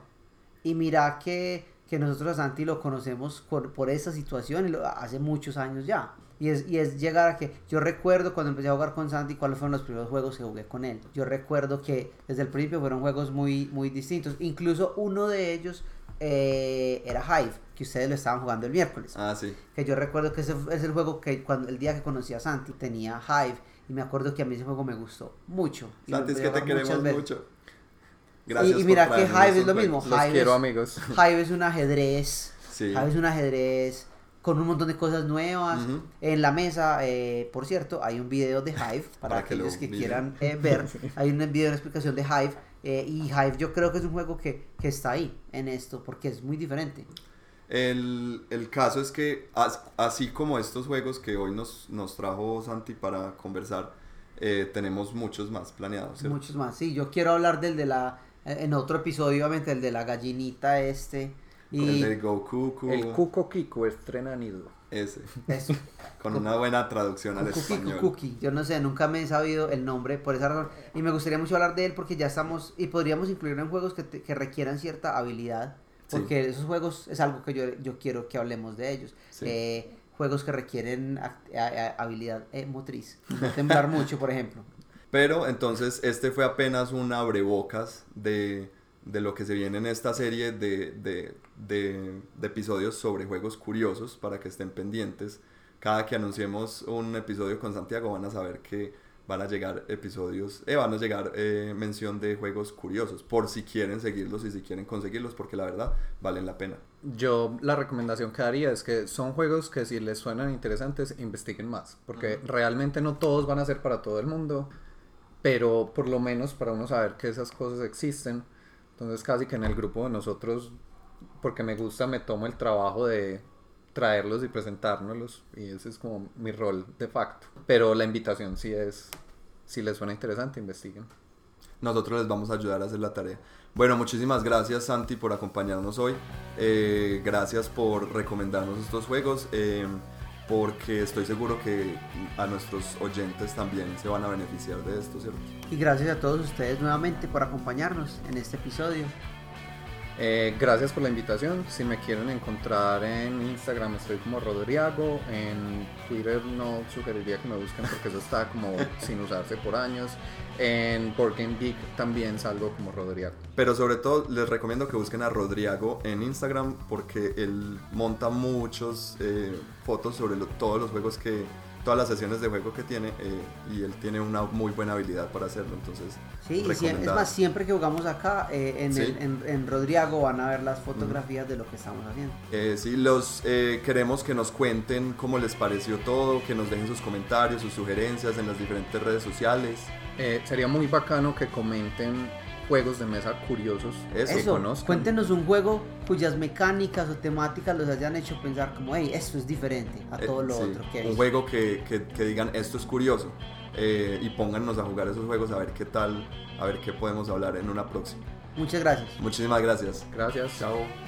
Y mira que, que nosotros a Santi lo conocemos por, por esa situación y lo- hace muchos años ya. Y es, y es llegar a que yo recuerdo cuando empecé a jugar con Santi cuáles fueron los primeros juegos que jugué con él. Yo recuerdo que desde el principio fueron juegos muy, muy distintos. Incluso uno de ellos eh, era Hive, que ustedes lo estaban jugando el miércoles. Ah, sí. Que yo recuerdo que ese es el juego que cuando el día que conocí a Santi tenía Hive. Y me acuerdo que a mí ese juego me gustó mucho. Y Santi, es que a te queremos veces. mucho. Y- Gracias y por mira que traernos Hive es lo mismo. Los Hive quiero, es- amigos. Hive es un ajedrez. Sí. Hive es un ajedrez con un montón de cosas nuevas. Ujú. En la mesa, eh, por cierto, hay un video de Hive para, Para que aquellos lo que miren. quieran eh, ver. Hay un video, una explicación de Hive. Eh, y Hive yo creo que es un juego que, que está ahí en esto porque es muy diferente. El, el caso es que, as- así como estos juegos que hoy nos, nos trajo Santi para conversar, eh, tenemos muchos más planeados. ¿cierto? Muchos más. Sí, yo quiero hablar del de la. eh, En otro episodio, obviamente, el de la gallinita este. El Y de Goku, El Cuco Kiko estrena nido. Ese, eso. con una buena traducción al Cookie, español. Cookie. Yo no sé, nunca me he sabido el nombre por esa razón. Y me gustaría mucho hablar de él porque ya estamos. Y podríamos incluirlo en juegos que, te- que requieran cierta habilidad. Sí. Porque esos juegos es algo que yo, yo quiero que hablemos de ellos. Sí. Eh, juegos que requieren act- a- a- habilidad eh, motriz. Temblar mucho, por ejemplo. Pero entonces este fue apenas un abrebocas de, de lo que se viene en esta serie de, de, de- de episodios sobre juegos curiosos para que estén pendientes. Cada que anunciemos un episodio con Santiago van a saber que van a llegar episodios, eh, van a llegar eh, mención de juegos curiosos, por si quieren seguirlos y si quieren conseguirlos, porque la verdad valen la pena. Yo la recomendación que daría es que son juegos que si les suenan interesantes, investiguen más, porque realmente no todos van a ser para todo el mundo, pero por lo menos para uno saber que esas cosas existen. Entonces casi que en el grupo de nosotros, porque me gusta, me tomo el trabajo de traerlos y presentárnoslos y ese es como mi rol de facto. Pero la invitación sí es, si les suena interesante, investiguen. nosotros les vamos a ayudar a hacer la tarea. Bueno, muchísimas gracias Santi por acompañarnos hoy. Eh, gracias por recomendarnos estos juegos. Eh, porque estoy seguro que a nuestros oyentes también se van a beneficiar de esto, ¿cierto? Y gracias a todos ustedes nuevamente por acompañarnos en este episodio. Eh, gracias por la invitación. Si me quieren encontrar en Instagram estoy como Rodriago. En Twitter no sugeriría que me busquen porque eso está como sin usarse por años. En Board Geek también salgo como Rodriago. Pero sobre todo les recomiendo que busquen a Rodriago en Instagram porque él monta muchos eh, fotos sobre todos los juegos que todas las sesiones de juego que tiene eh, y él tiene una muy buena habilidad para hacerlo. Entonces, sí, es más, siempre que jugamos acá eh, en, el, en, Rodriago van a ver las fotografías de lo que estamos haciendo. Eh, sí, los queremos que nos cuenten cómo les pareció todo, que nos dejen sus comentarios, sus sugerencias en las diferentes redes sociales. sería muy bacano que comenten juegos de mesa curiosos Eso, Cuéntenos un juego cuyas mecánicas o temáticas los hayan hecho pensar como, hey, esto es diferente a todo lo otro que Un juego que, que, digan, esto es curioso. Eh, y póngannos a jugar esos juegos a ver qué tal, a ver qué podemos hablar en una próxima. Muchas gracias. Muchísimas gracias. Gracias. Chao.